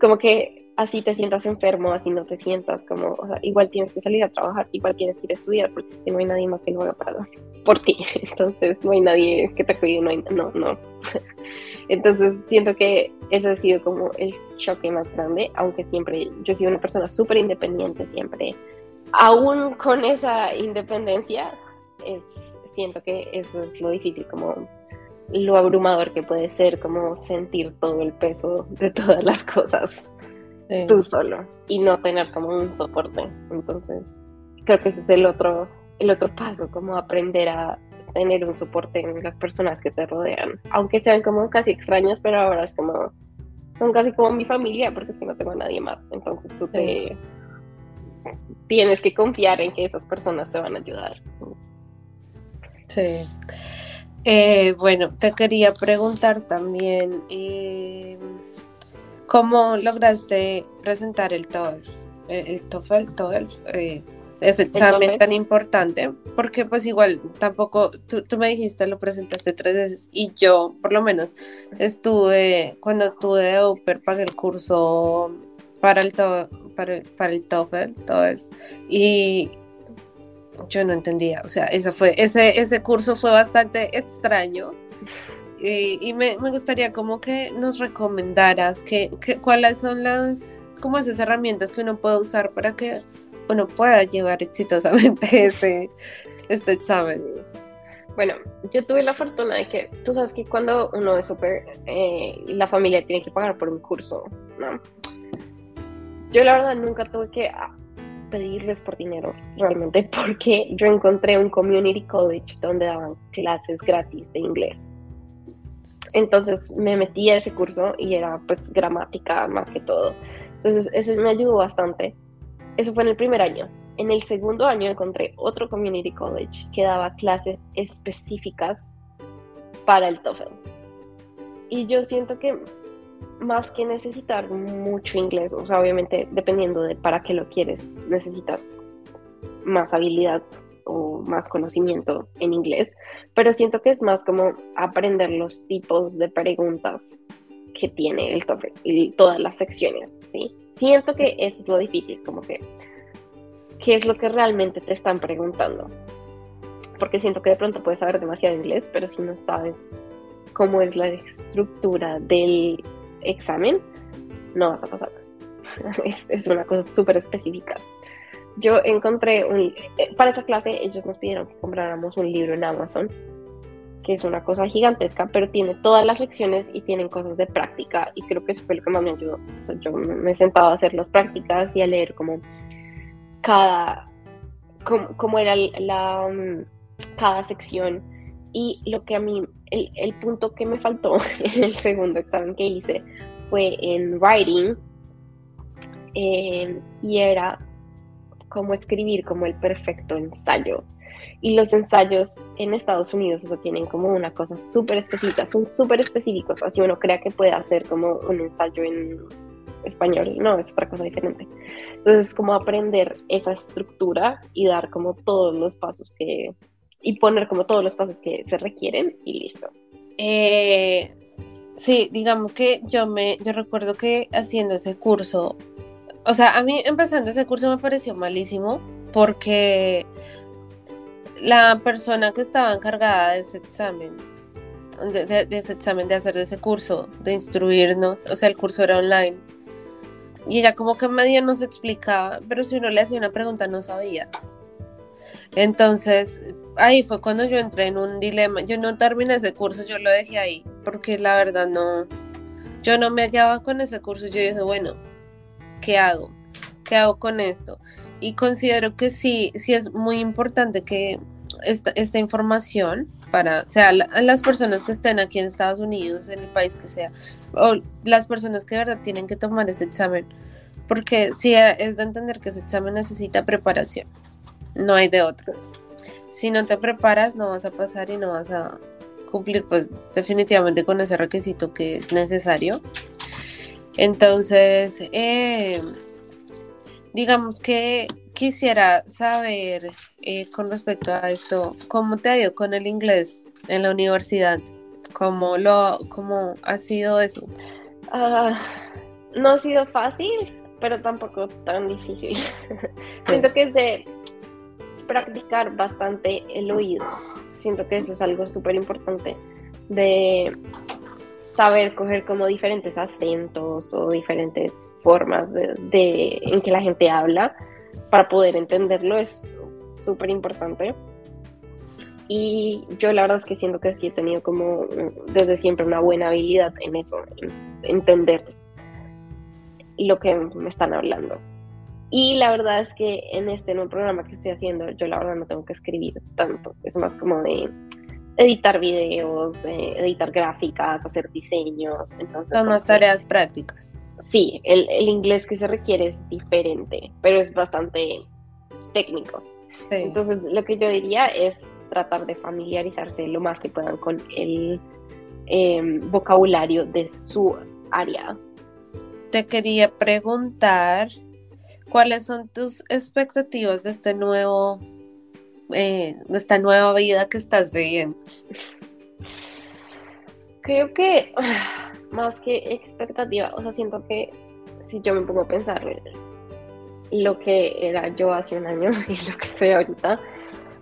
como que así te sientas enfermo, así no te sientas como, igual tienes que salir a trabajar, igual tienes que ir a estudiar, porque es que no hay nadie más que lo haga para, por ti. [LAUGHS] Entonces, no hay nadie que te cuide, no hay, no, no. [LAUGHS] Entonces, siento que ese ha sido como el choque más grande, aunque siempre, yo he sido una persona súper independiente, siempre. Aún con esa independencia, es, siento que eso es lo difícil, como lo abrumador que puede ser, como sentir todo el peso de todas las cosas tú solo y no tener como un soporte. Entonces, creo que ese es el otro, el otro paso, como aprender a tener un soporte en las personas que te rodean, aunque sean como casi extraños, pero ahora es como, son casi como mi familia, porque es que no tengo a nadie más. Entonces tú te tienes que confiar en que esas personas te van a ayudar. Sí. Eh, bueno, te quería preguntar también, eh, ¿Cómo lograste presentar el TOEFL? Eh, el TOEFL, TOEFL eh, ese examen tan importante, porque pues igual tampoco, tú, me dijiste, lo presentaste tres veces y yo por lo menos estuve, cuando estuve de Upper pagué el curso para el, to, para, para el TOEFL, TOEFL y yo no entendía, o sea, ese fue, ese, ese curso fue bastante extraño y, me, gustaría como que nos recomendaras que, cuáles son las, como esas herramientas que uno puede usar para que uno pueda llevar exitosamente [LAUGHS] este, este examen. Bueno, yo tuve la fortuna de que, tú sabes que cuando uno es súper, eh, la familia tiene que pagar por un curso, ¿no? Yo la verdad nunca tuve que pedirles por dinero, realmente, [LAUGHS] porque yo encontré un community college donde daban clases gratis de inglés. Entonces me metí a ese curso y era pues gramática más que todo. Entonces eso me ayudó bastante. Eso fue en el primer año. En el segundo año encontré otro community college que daba clases específicas para el TOEFL. Y yo siento que más que necesitar mucho inglés, o sea, obviamente dependiendo de para qué lo quieres, necesitas más habilidad o más conocimiento en inglés, pero siento que es más como aprender los tipos de preguntas que tiene el TOEFL y todas las secciones, ¿sí? Siento que eso es lo difícil, como que qué es lo que realmente te están preguntando. Porque siento que de pronto puedes saber demasiado inglés, pero si no sabes cómo es la estructura del examen, no vas a pasar. [LAUGHS] es, una cosa súper específica yo encontré un, eh, para esa clase ellos nos pidieron que compráramos un libro en Amazon, que es una cosa gigantesca, pero tiene todas las lecciones y tienen cosas de práctica y creo que eso fue lo que más me ayudó. O sea, yo me he sentado a hacer las prácticas y a leer como cada, como, era la, mm, cada sección y lo que a mí, el, el punto que me faltó [LAUGHS] en el segundo examen que hice fue en writing eh, y era cómo escribir como el perfecto ensayo. Y los ensayos en Estados Unidos, o tienen como una cosa súper específica, son súper específicos, así uno crea que puede hacer como un ensayo en español, no, es otra cosa diferente. Entonces, como aprender esa estructura y dar como todos los pasos que, y poner como todos los pasos que se requieren y listo. Eh, sí, digamos que yo me, yo recuerdo que haciendo ese curso o sea, a mí empezando ese curso me pareció malísimo porque la persona que estaba encargada de ese examen, de, ese examen, de hacer ese curso, de instruirnos, o sea, el curso era online, y ella como que medio nos explicaba, pero si uno le hacía una pregunta no sabía. Entonces, ahí fue cuando yo entré en un dilema. Yo no terminé ese curso, yo lo dejé ahí, porque la verdad no, yo no me hallaba con ese curso. Yo dije, bueno, ¿qué hago? ¿Qué hago con esto? Y considero que sí, sí es muy importante que esta, esta información para, sea, las personas que estén aquí en Estados Unidos, en el país que sea, o las personas que de verdad tienen que tomar ese examen, porque sí es de entender que ese examen necesita preparación, no hay de otro. Si no te preparas, no vas a pasar y no vas a cumplir, pues definitivamente con ese requisito que es necesario. Entonces, eh, digamos que quisiera saber eh, con respecto a esto, ¿cómo te ha ido con el inglés en la universidad? ¿Cómo, lo, cómo ha sido eso? Ah, no ha sido fácil, pero tampoco tan difícil. [LAUGHS] Siento que es de practicar bastante el oído. Siento que eso es algo súper importante de saber coger como diferentes acentos o diferentes formas de, en que la gente habla para poder entenderlo es súper importante. Y yo la verdad es que siento que sí he tenido como desde siempre una buena habilidad en eso, en entender lo que me están hablando. Y la verdad es que en este nuevo programa que estoy haciendo, yo la verdad no tengo que escribir tanto. Es más como de editar videos, eh, editar gráficas, hacer diseños. Entonces, Son más tareas prácticas. Sí, el, el, inglés que se requiere es diferente, pero es bastante técnico. Entonces, lo que yo diría es tratar de familiarizarse lo más que puedan con el em, vocabulario de su área. Te quería preguntar cuáles son tus expectativas de este nuevo eh, de esta nueva vida que estás viviendo? Creo que [SIGHS] más que expectativa, o sea, siento que si yo me pongo a pensar lo que era yo hace un año [LAUGHS] y lo que soy ahorita,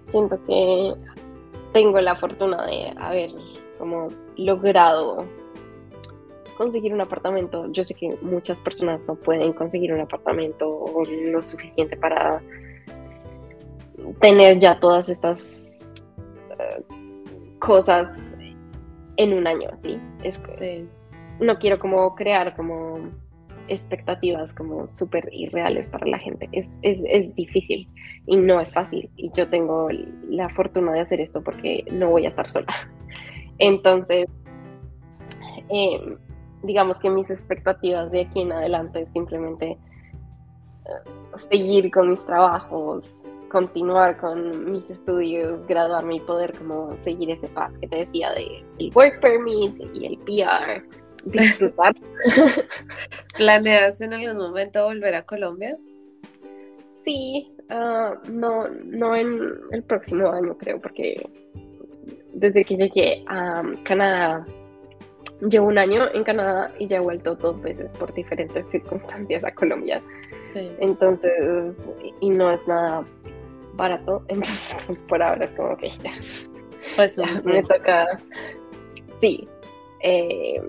siento que tengo la fortuna de haber como logrado conseguir un apartamento. Yo sé que muchas personas no pueden conseguir un apartamento lo suficiente para tener ya todas estas eh, cosas en un año, ¿sí? Es, No quiero como crear como expectativas como súper irreales para la gente. Es, es, difícil y no es fácil. Y yo tengo la fortuna de hacer esto porque no voy a estar sola. [LAUGHS] Entonces, em, digamos que mis expectativas de aquí en adelante es simplemente eh, seguir con mis trabajos, continuar con mis estudios, graduarme y poder como seguir ese path que te decía de el work permit y el PR, disfrutar. [LAUGHS] ¿Planeas en algún momento volver a Colombia? Sí, ah, no, no en el próximo año creo, porque desde que llegué a Canadá, llevo un año en Canadá y ya he vuelto dos veces por diferentes circunstancias a Colombia. Entonces, y no es nada barato, [LAUGHS] entonces por ahora es como que ya, pues me toca, sí. Eh,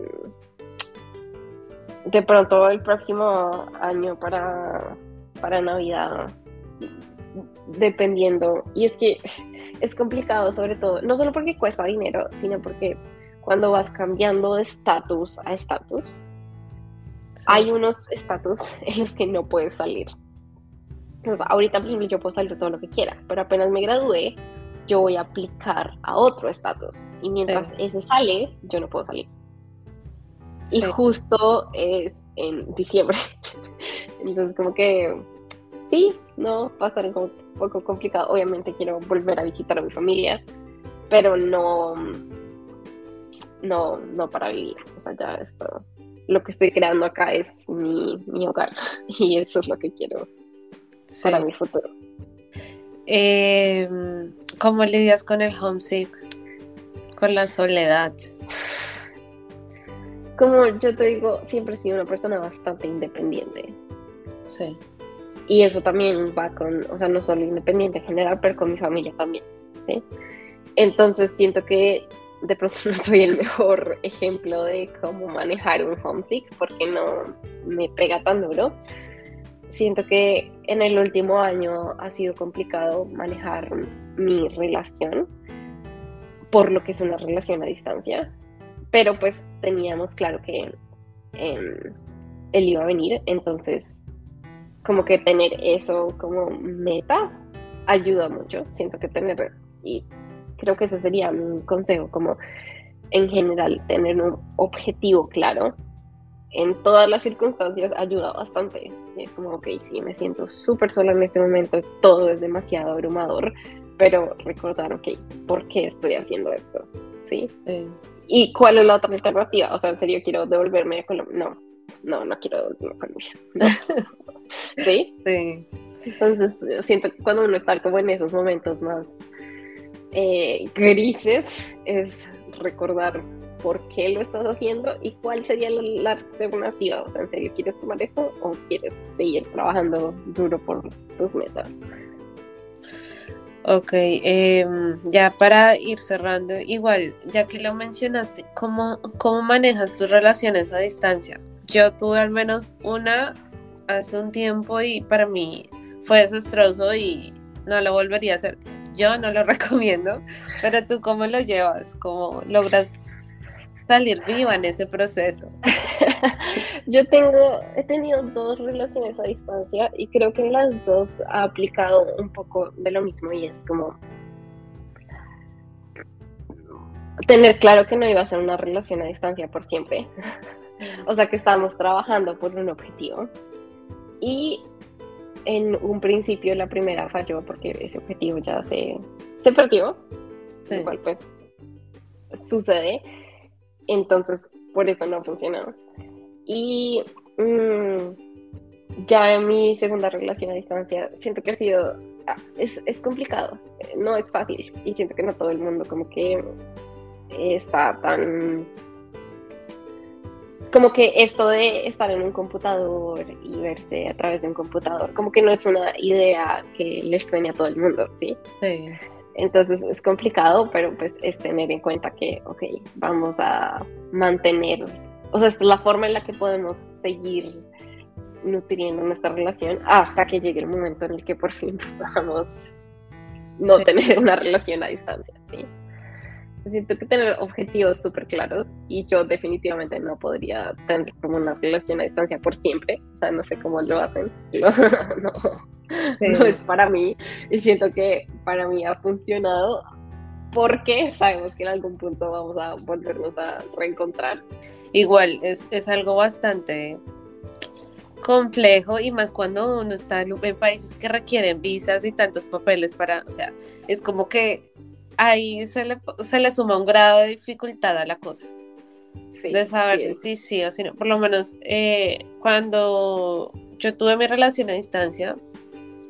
de pronto el próximo año para, para Navidad, dependiendo, y es que es complicado sobre todo, no solo porque cuesta dinero, sino porque cuando vas cambiando de estatus a estatus, hay unos estatus [LAUGHS] en los que no puedes salir ahorita, por ejemplo, yo puedo salir todo lo que quiera, pero apenas me gradué, yo voy a aplicar a otro estatus. Y mientras ese sale, yo no puedo salir. Y justo es en diciembre. [LAUGHS] Entonces, como que sí, no, va a estar un poco complicado. Obviamente quiero volver a visitar a mi familia, pero no, no, no para vivir. O sea, ya esto, lo que estoy creando acá es mi, mi hogar [LAUGHS] y eso es lo que quiero para mi futuro. Em, ¿Cómo lidias con el homesick? Con la soledad. Como yo te digo, siempre he sido una persona bastante independiente. Sí. Y eso también va con, o sea, no solo independiente en general, pero con mi familia también. ¿sí? Entonces siento que de pronto no soy el mejor ejemplo de cómo manejar un homesick porque no me pega tan duro siento que en el último año ha sido complicado manejar mi relación, por lo que es una relación a distancia, pero pues teníamos claro que em, él iba a venir, entonces como que tener eso como meta ayuda mucho. Siento que tener, y creo que ese sería mi consejo, como en general tener un objetivo claro en todas las circunstancias ayuda bastante. Es como, ok, sí, me siento súper sola en este momento, es, todo es demasiado abrumador, pero recordar, ok, ¿por qué estoy haciendo esto? ¿Sí? ¿Y cuál es la otra alternativa? O sea, en serio, quiero devolverme a Colombia. No, no, no quiero devolverme a Colombia. [LAUGHS] ¿Sí? Sí. Entonces, siento que cuando uno está como en esos momentos más eh, grises, es recordar por qué lo estás haciendo y cuál sería la, alternativa. O sea, ¿en serio quieres tomar eso o quieres seguir trabajando duro por tus metas? Ok, em, ya para ir cerrando, igual, ya que lo mencionaste, ¿cómo, ¿cómo manejas tus relaciones a distancia? Yo tuve al menos una hace un tiempo y para mí fue desastroso y no lo volvería a hacer. Yo no lo [LAUGHS] recomiendo, pero tú cómo lo llevas, cómo logras salir viva en ese proceso? [LAUGHS] Yo tengo, he tenido dos relaciones a distancia y creo que en las dos ha aplicado un poco de lo mismo y es como tener claro que no iba a ser una relación a distancia por siempre. [LAUGHS] o sea que estábamos trabajando por un objetivo. Y en un principio la primera falló porque ese objetivo ya se, se perdió. Igual pues sucede. Entonces, por eso no ha funcionado. Y mm, ya en mi segunda relación a distancia, siento que ha sido, ah, es, es, complicado, no es fácil. Y siento que no todo el mundo como que está tan... Como que esto de estar en un computador y verse a través de un computador, como que no es una idea que le suene a todo el mundo, ¿sí? Sí. Entonces es complicado, pero pues es tener en cuenta que, ok, vamos a mantener, o sea, es la forma en la que podemos seguir nutriendo nuestra relación hasta que llegue el momento en el que por fin podamos no tener una relación a distancia, ¿sí? Siento que tener objetivos súper claros y yo definitivamente no podría tener como una relación a distancia por siempre, o sea, no sé cómo lo hacen, [LAUGHS] no, no es para mí. Y siento que para mí ha funcionado porque sabemos que en algún punto vamos a volvernos a reencontrar. Igual, es, es algo bastante complejo y más cuando uno está en, países que requieren visas y tantos papeles para, o sea, es como que ahí se le, se le suma un grado de dificultad a la cosa. Sí, de saber si sí o si no. Por lo menos eh, cuando yo tuve mi relación a distancia,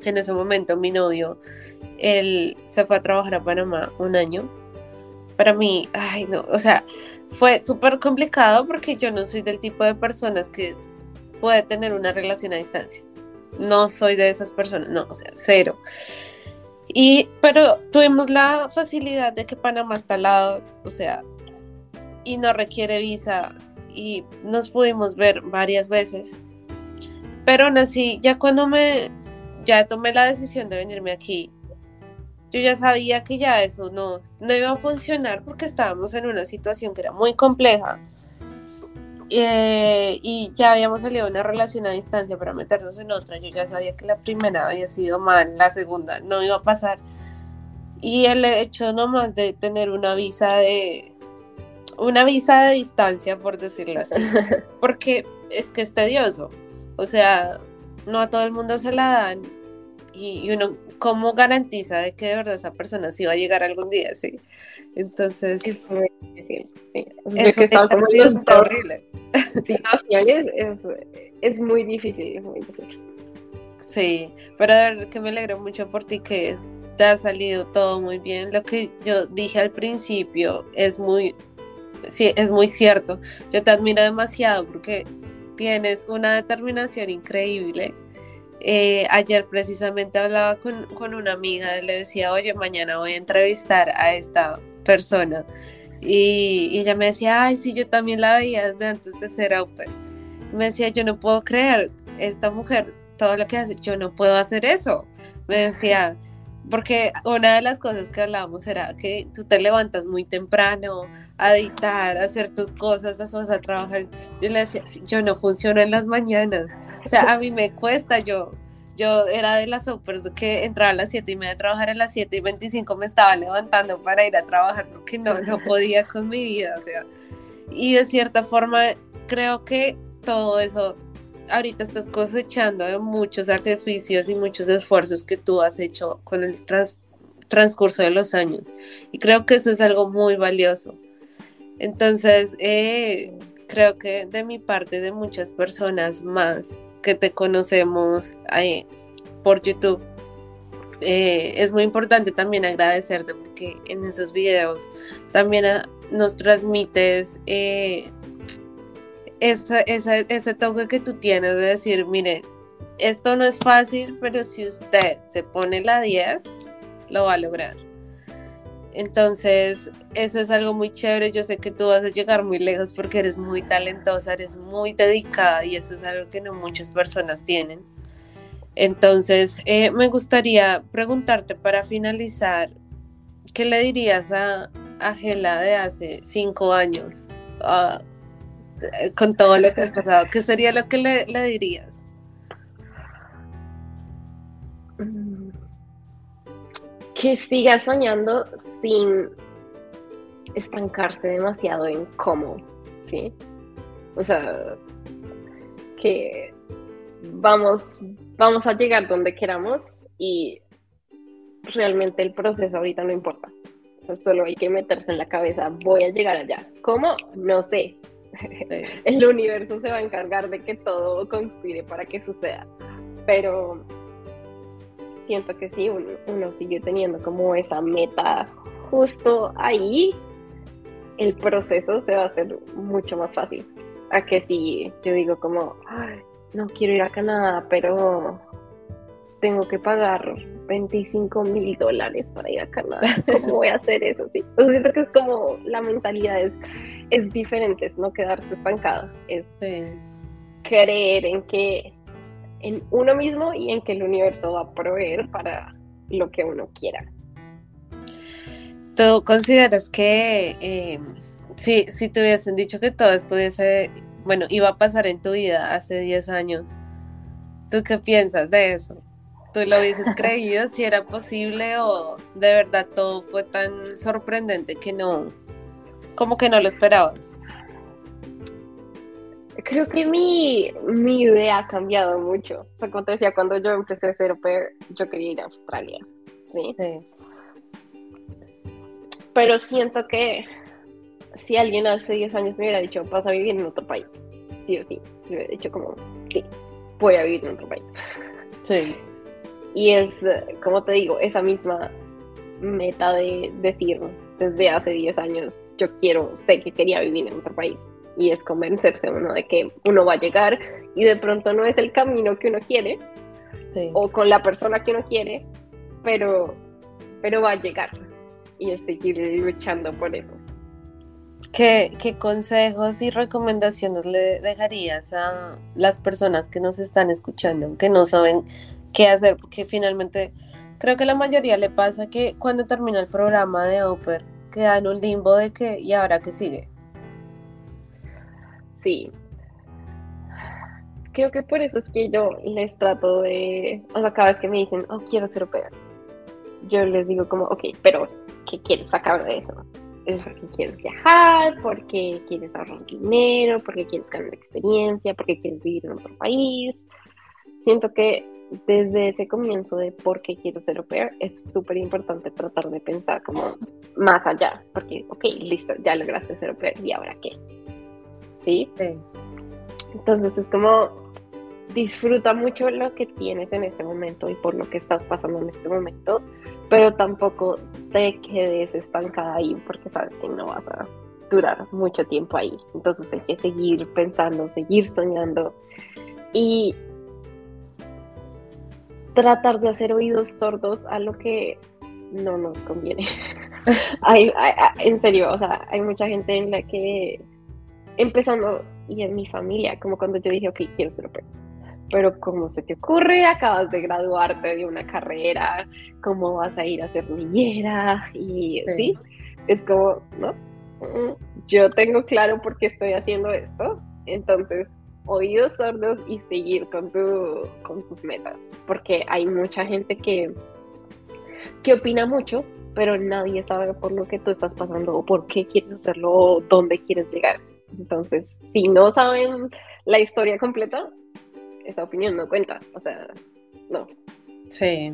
en ese momento mi novio, él se fue a trabajar a Panamá un año. Para mí, ay no, o sea, fue súper complicado porque yo no soy del tipo de personas que puede tener una relación a distancia. No soy de esas personas, no, o sea, cero. Y, pero tuvimos la facilidad de que Panamá está al lado, o sea, y no requiere visa y nos pudimos ver varias veces. Pero aún así, ya cuando me ya tomé la decisión de venirme aquí, yo ya sabía que ya eso no, no iba a funcionar porque estábamos en una situación que era muy compleja. Eh, y ya habíamos salido de una relación a distancia para meternos en otra. Yo ya sabía que la primera había sido mal, la segunda no iba a pasar. Y el hecho nomás de tener una visa de una visa de distancia, por decirlo así, [LAUGHS] porque es que es tedioso. O sea, no a todo el mundo se la dan y, uno cómo garantiza de que de verdad esa persona sí va a llegar algún día, sí. Entonces es muy difícil, sí. Es, que como es horrible. Situaciones es, es muy difícil, es muy difícil. Sí, pero de verdad que me alegro mucho por ti que te ha salido todo muy bien. Lo que yo dije al principio es muy, sí, es muy cierto. Yo te admiro demasiado porque tienes una determinación increíble. Eh, ayer precisamente hablaba con, con, una amiga, le decía, oye, mañana voy a entrevistar a esta persona. Y, ella me decía, ay, sí, yo también la veía desde antes de ser Open. Me decía, yo no puedo creer, esta mujer, todo lo que hace, yo no puedo hacer eso. Me decía, porque una de las cosas que hablábamos era que tú te levantas muy temprano a editar, a hacer tus cosas, vas a trabajar. Yo le decía, yo no funciono en las mañanas. O sea, a mí me cuesta, yo Yo era de las supers que entraba a las 7 y media a trabajar a las 7 y 25 me estaba levantando para ir a trabajar porque no, no podía con mi vida, o sea. Y de cierta forma creo que todo eso ahorita estás cosechando de muchos sacrificios y muchos esfuerzos que tú has hecho con el transcurso de los años. Y creo que eso es algo muy valioso. Entonces, eh, creo que de mi parte, de muchas personas más que te conocemos eh, por YouTube, eh, es muy importante también agradecerte porque en esos videos también ah, nos transmites ese toque que tú tienes de decir, mire, esto no es fácil, pero si usted se pone la 10, lo va a lograr. Entonces, eso es algo muy chévere. Yo sé que tú vas a llegar muy lejos porque eres muy talentosa, eres muy dedicada y eso es algo que no muchas personas tienen. Entonces, eh, me gustaría preguntarte para finalizar, ¿qué le dirías a, a Gela de hace cinco años? Ah, con todo lo que has pasado, ¿qué sería lo que le dirías? Que siga soñando sin estancarse demasiado en cómo, ¿sí? O sea, que vamos, vamos a llegar donde queramos y realmente el proceso ahorita no importa. O sea, solo hay que meterse en la cabeza, voy a llegar allá. ¿Cómo? No sé, [LAUGHS] el universo se va a encargar de que todo conspire para que suceda. Pero siento que sí, uno, sigue teniendo como esa meta justo ahí, el proceso se va a hacer mucho más fácil. A que si yo digo como, no quiero ir a Canadá, pero tengo que pagar 25 mil dólares para ir a Canadá. [LAUGHS] ¿Cómo voy a hacer eso? Sí. siento que es como la mentalidad es, es diferente, es no quedarse estancado, es creer en que en uno mismo y en que el universo va a proveer para lo que uno quiera. ¿Tú consideras que eh, si, si te hubiesen dicho que todo estuviese, bueno, iba a pasar en tu vida hace 10 años, ¿tú qué piensas de eso? ¿Tú lo hubieses [LAUGHS] creído si era posible o de verdad todo fue tan sorprendente que no, como que no lo esperabas? Creo que mi, mi idea ha cambiado mucho. O sea, como te decía, cuando yo empecé a ser au yo quería ir a Australia. ¿sí? sí. Pero siento que si alguien hace 10 años me hubiera dicho, vas a vivir en otro país, sí o sí, me hubiera dicho como, sí, voy a vivir en otro país. Sí. [LAUGHS] Y es, como te digo, esa misma meta de decir desde hace 10 años, yo quiero, sé que quería vivir en otro país. Y es convencerse uno de que uno va a llegar y de pronto no es el camino que uno quiere o con la persona que uno quiere, pero, pero va a llegar. Y es seguir luchando por eso. ¿Qué, ¿Qué, consejos y recomendaciones le dejarías a las personas que nos están escuchando, que no saben qué hacer, porque finalmente creo que la mayoría le pasa que cuando termina el programa de Oper queda en un limbo de que, ¿y ahora qué sigue? Sí. Creo que por eso es que yo les trato de, o sea, cada vez que me dicen, oh, quiero ser opera, yo les digo como, ok, pero ¿qué quieres sacar de eso? ¿Es porque quieres viajar? ¿Porque quieres ahorrar dinero? ¿Porque quieres ganar experiencia? ¿Porque quieres vivir en otro país? Siento que desde ese comienzo de por qué quiero ser au es súper importante tratar de pensar como más allá, porque, ok, listo, ya lograste ser au ¿y ahora qué? ¿Sí? Entonces es como disfruta mucho lo que tienes en este momento y por lo que estás pasando en este momento, pero tampoco te quedes estancada ahí porque sabes que no vas a durar mucho tiempo ahí. Entonces hay que seguir pensando, seguir soñando y tratar de hacer oídos sordos a lo que no nos conviene. [LAUGHS] hay, en serio, o sea, hay mucha gente en la que, empezando, y en mi familia, como cuando yo dije, ok, quiero ser opera. Pero ¿cómo se te ocurre? Acabas de graduarte de una carrera, ¿cómo vas a ir a ser niñera? Y sí, es como, ¿no? Mm, yo tengo claro por qué estoy haciendo esto, entonces oídos sordos y seguir con, tu, con tus metas, porque hay mucha gente que, que opina mucho, pero nadie sabe por lo que tú estás pasando o por qué quieres hacerlo o dónde quieres llegar. Entonces, si no saben la historia completa, esa opinión no cuenta, o sea, no. Sí,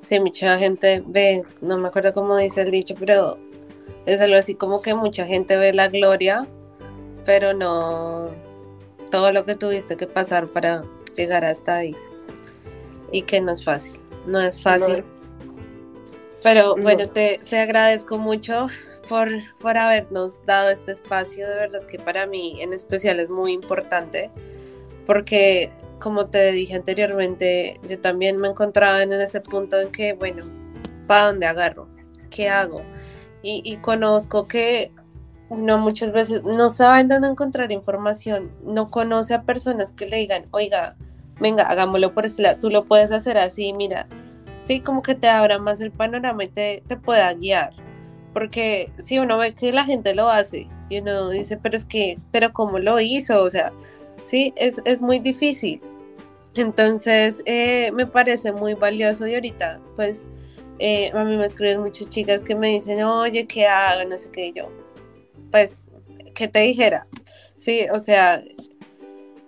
sí, mucha gente ve, no me acuerdo cómo dice el dicho, pero es algo así como que mucha gente ve la gloria, pero no todo lo que tuviste que pasar para llegar hasta ahí. Y que no es fácil, no es fácil. Pero bueno, te, te, agradezco mucho por, por habernos dado este espacio, de verdad que para mí en especial es muy importante, porque como te dije anteriormente, yo también me encontraba en ese punto en que, bueno, ¿para dónde agarro? ¿Qué hago? Y, conozco que uno muchas veces no sabe dónde encontrar información, no conoce a personas que le digan, oiga, venga, hagámoslo por este lado, tú lo puedes hacer así, mira, sí, como que te abra más el panorama y te, te pueda guiar. Porque si uno ve que la gente lo hace y uno dice, pero es que, pero ¿cómo lo hizo? O sea, sí, es, es muy difícil. Entonces, eh, me parece muy valioso y ahorita, pues, eh, a mí me escriben muchas chicas que me dicen, oye, ¿qué hago? No sé qué, yo, pues, ¿qué te dijera? Sí, o sea,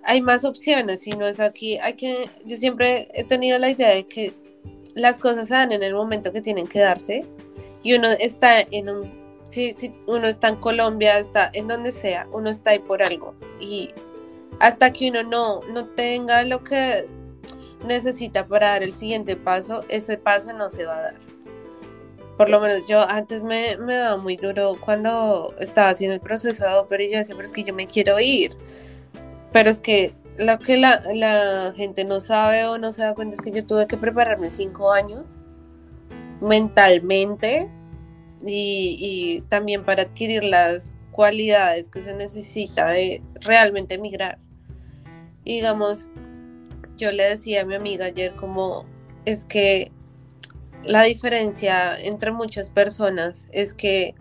hay más opciones, si no es aquí, hay que, yo siempre he tenido la idea de que las cosas se dan en el momento que tienen que darse y uno está en un, si, si uno está en Colombia, está en donde sea, uno está ahí por algo y hasta que uno no, no tenga lo que necesita para dar el siguiente paso, ese paso no se va a dar. Por lo menos yo antes me, me daba muy duro cuando estaba haciendo el proceso, pero yo decía, pero es que yo me quiero ir. Pero es que lo que la, la, gente no sabe o no se da cuenta es que yo tuve que prepararme cinco años mentalmente y, también para adquirir las cualidades que se necesita de realmente emigrar. Y digamos, yo le decía a mi amiga ayer como es que la diferencia entre muchas personas es que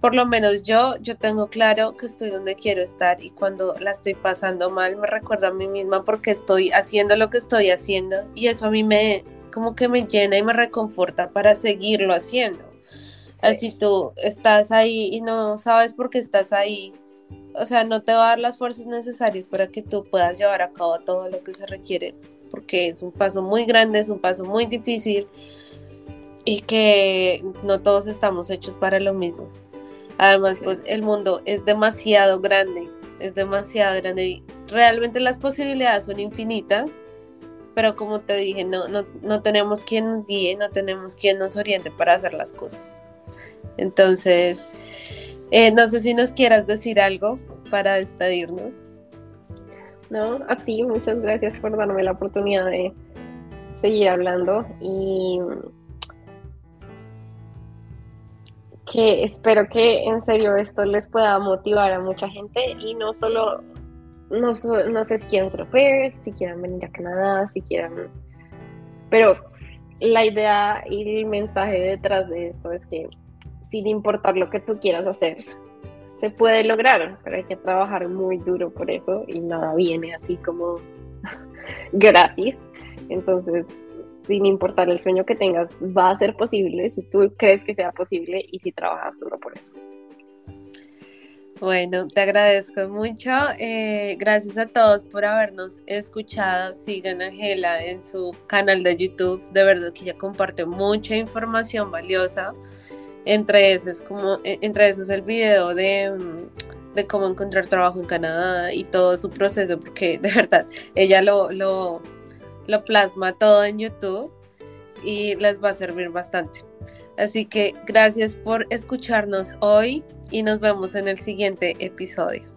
por lo menos yo, yo tengo claro que estoy donde quiero estar y cuando la estoy pasando mal me recuerdo a mí misma porque estoy haciendo lo que estoy haciendo y eso a mí me como que me llena y me reconforta para seguirlo haciendo. Así tú estás ahí y no sabes por qué estás ahí o sea, no te va a dar las fuerzas necesarias para que tú puedas llevar a cabo todo lo que se requiere, porque es un paso muy grande, es un paso muy difícil y que no todos estamos hechos para lo mismo. Además, pues el mundo es demasiado grande, es demasiado grande y realmente las posibilidades son infinitas, pero como te dije, no, no, no tenemos quien nos guíe, no tenemos quien nos oriente para hacer las cosas. Entonces, eh, no sé si nos quieras decir algo para despedirnos. No, a ti, muchas gracias por darme la oportunidad de seguir hablando y que espero que en serio esto les pueda motivar a mucha gente y no solo, no, no sé si quieren ser si quieren venir a Canadá, si quieren, pero la idea y el mensaje detrás de esto es que sin importar lo que tú quieras hacer. Se puede lograr, pero hay que trabajar muy duro por eso y nada viene así como [LAUGHS] gratis. Entonces, sin importar el sueño que tengas, va a ser posible si tú crees que sea posible y si trabajas duro por eso. Bueno, te agradezco mucho. Eh, gracias a todos por habernos escuchado. Sigan a Angela en su canal de YouTube. De verdad que ella comparte mucha información valiosa. Entre esos, como, e, entre esos el video de, mm, de, cómo encontrar trabajo en Canadá y todo su proceso, porque de verdad ella lo, lo, lo plasma todo en YouTube y les va a servir bastante. Así que gracias por escucharnos hoy y nos vemos en el siguiente episodio.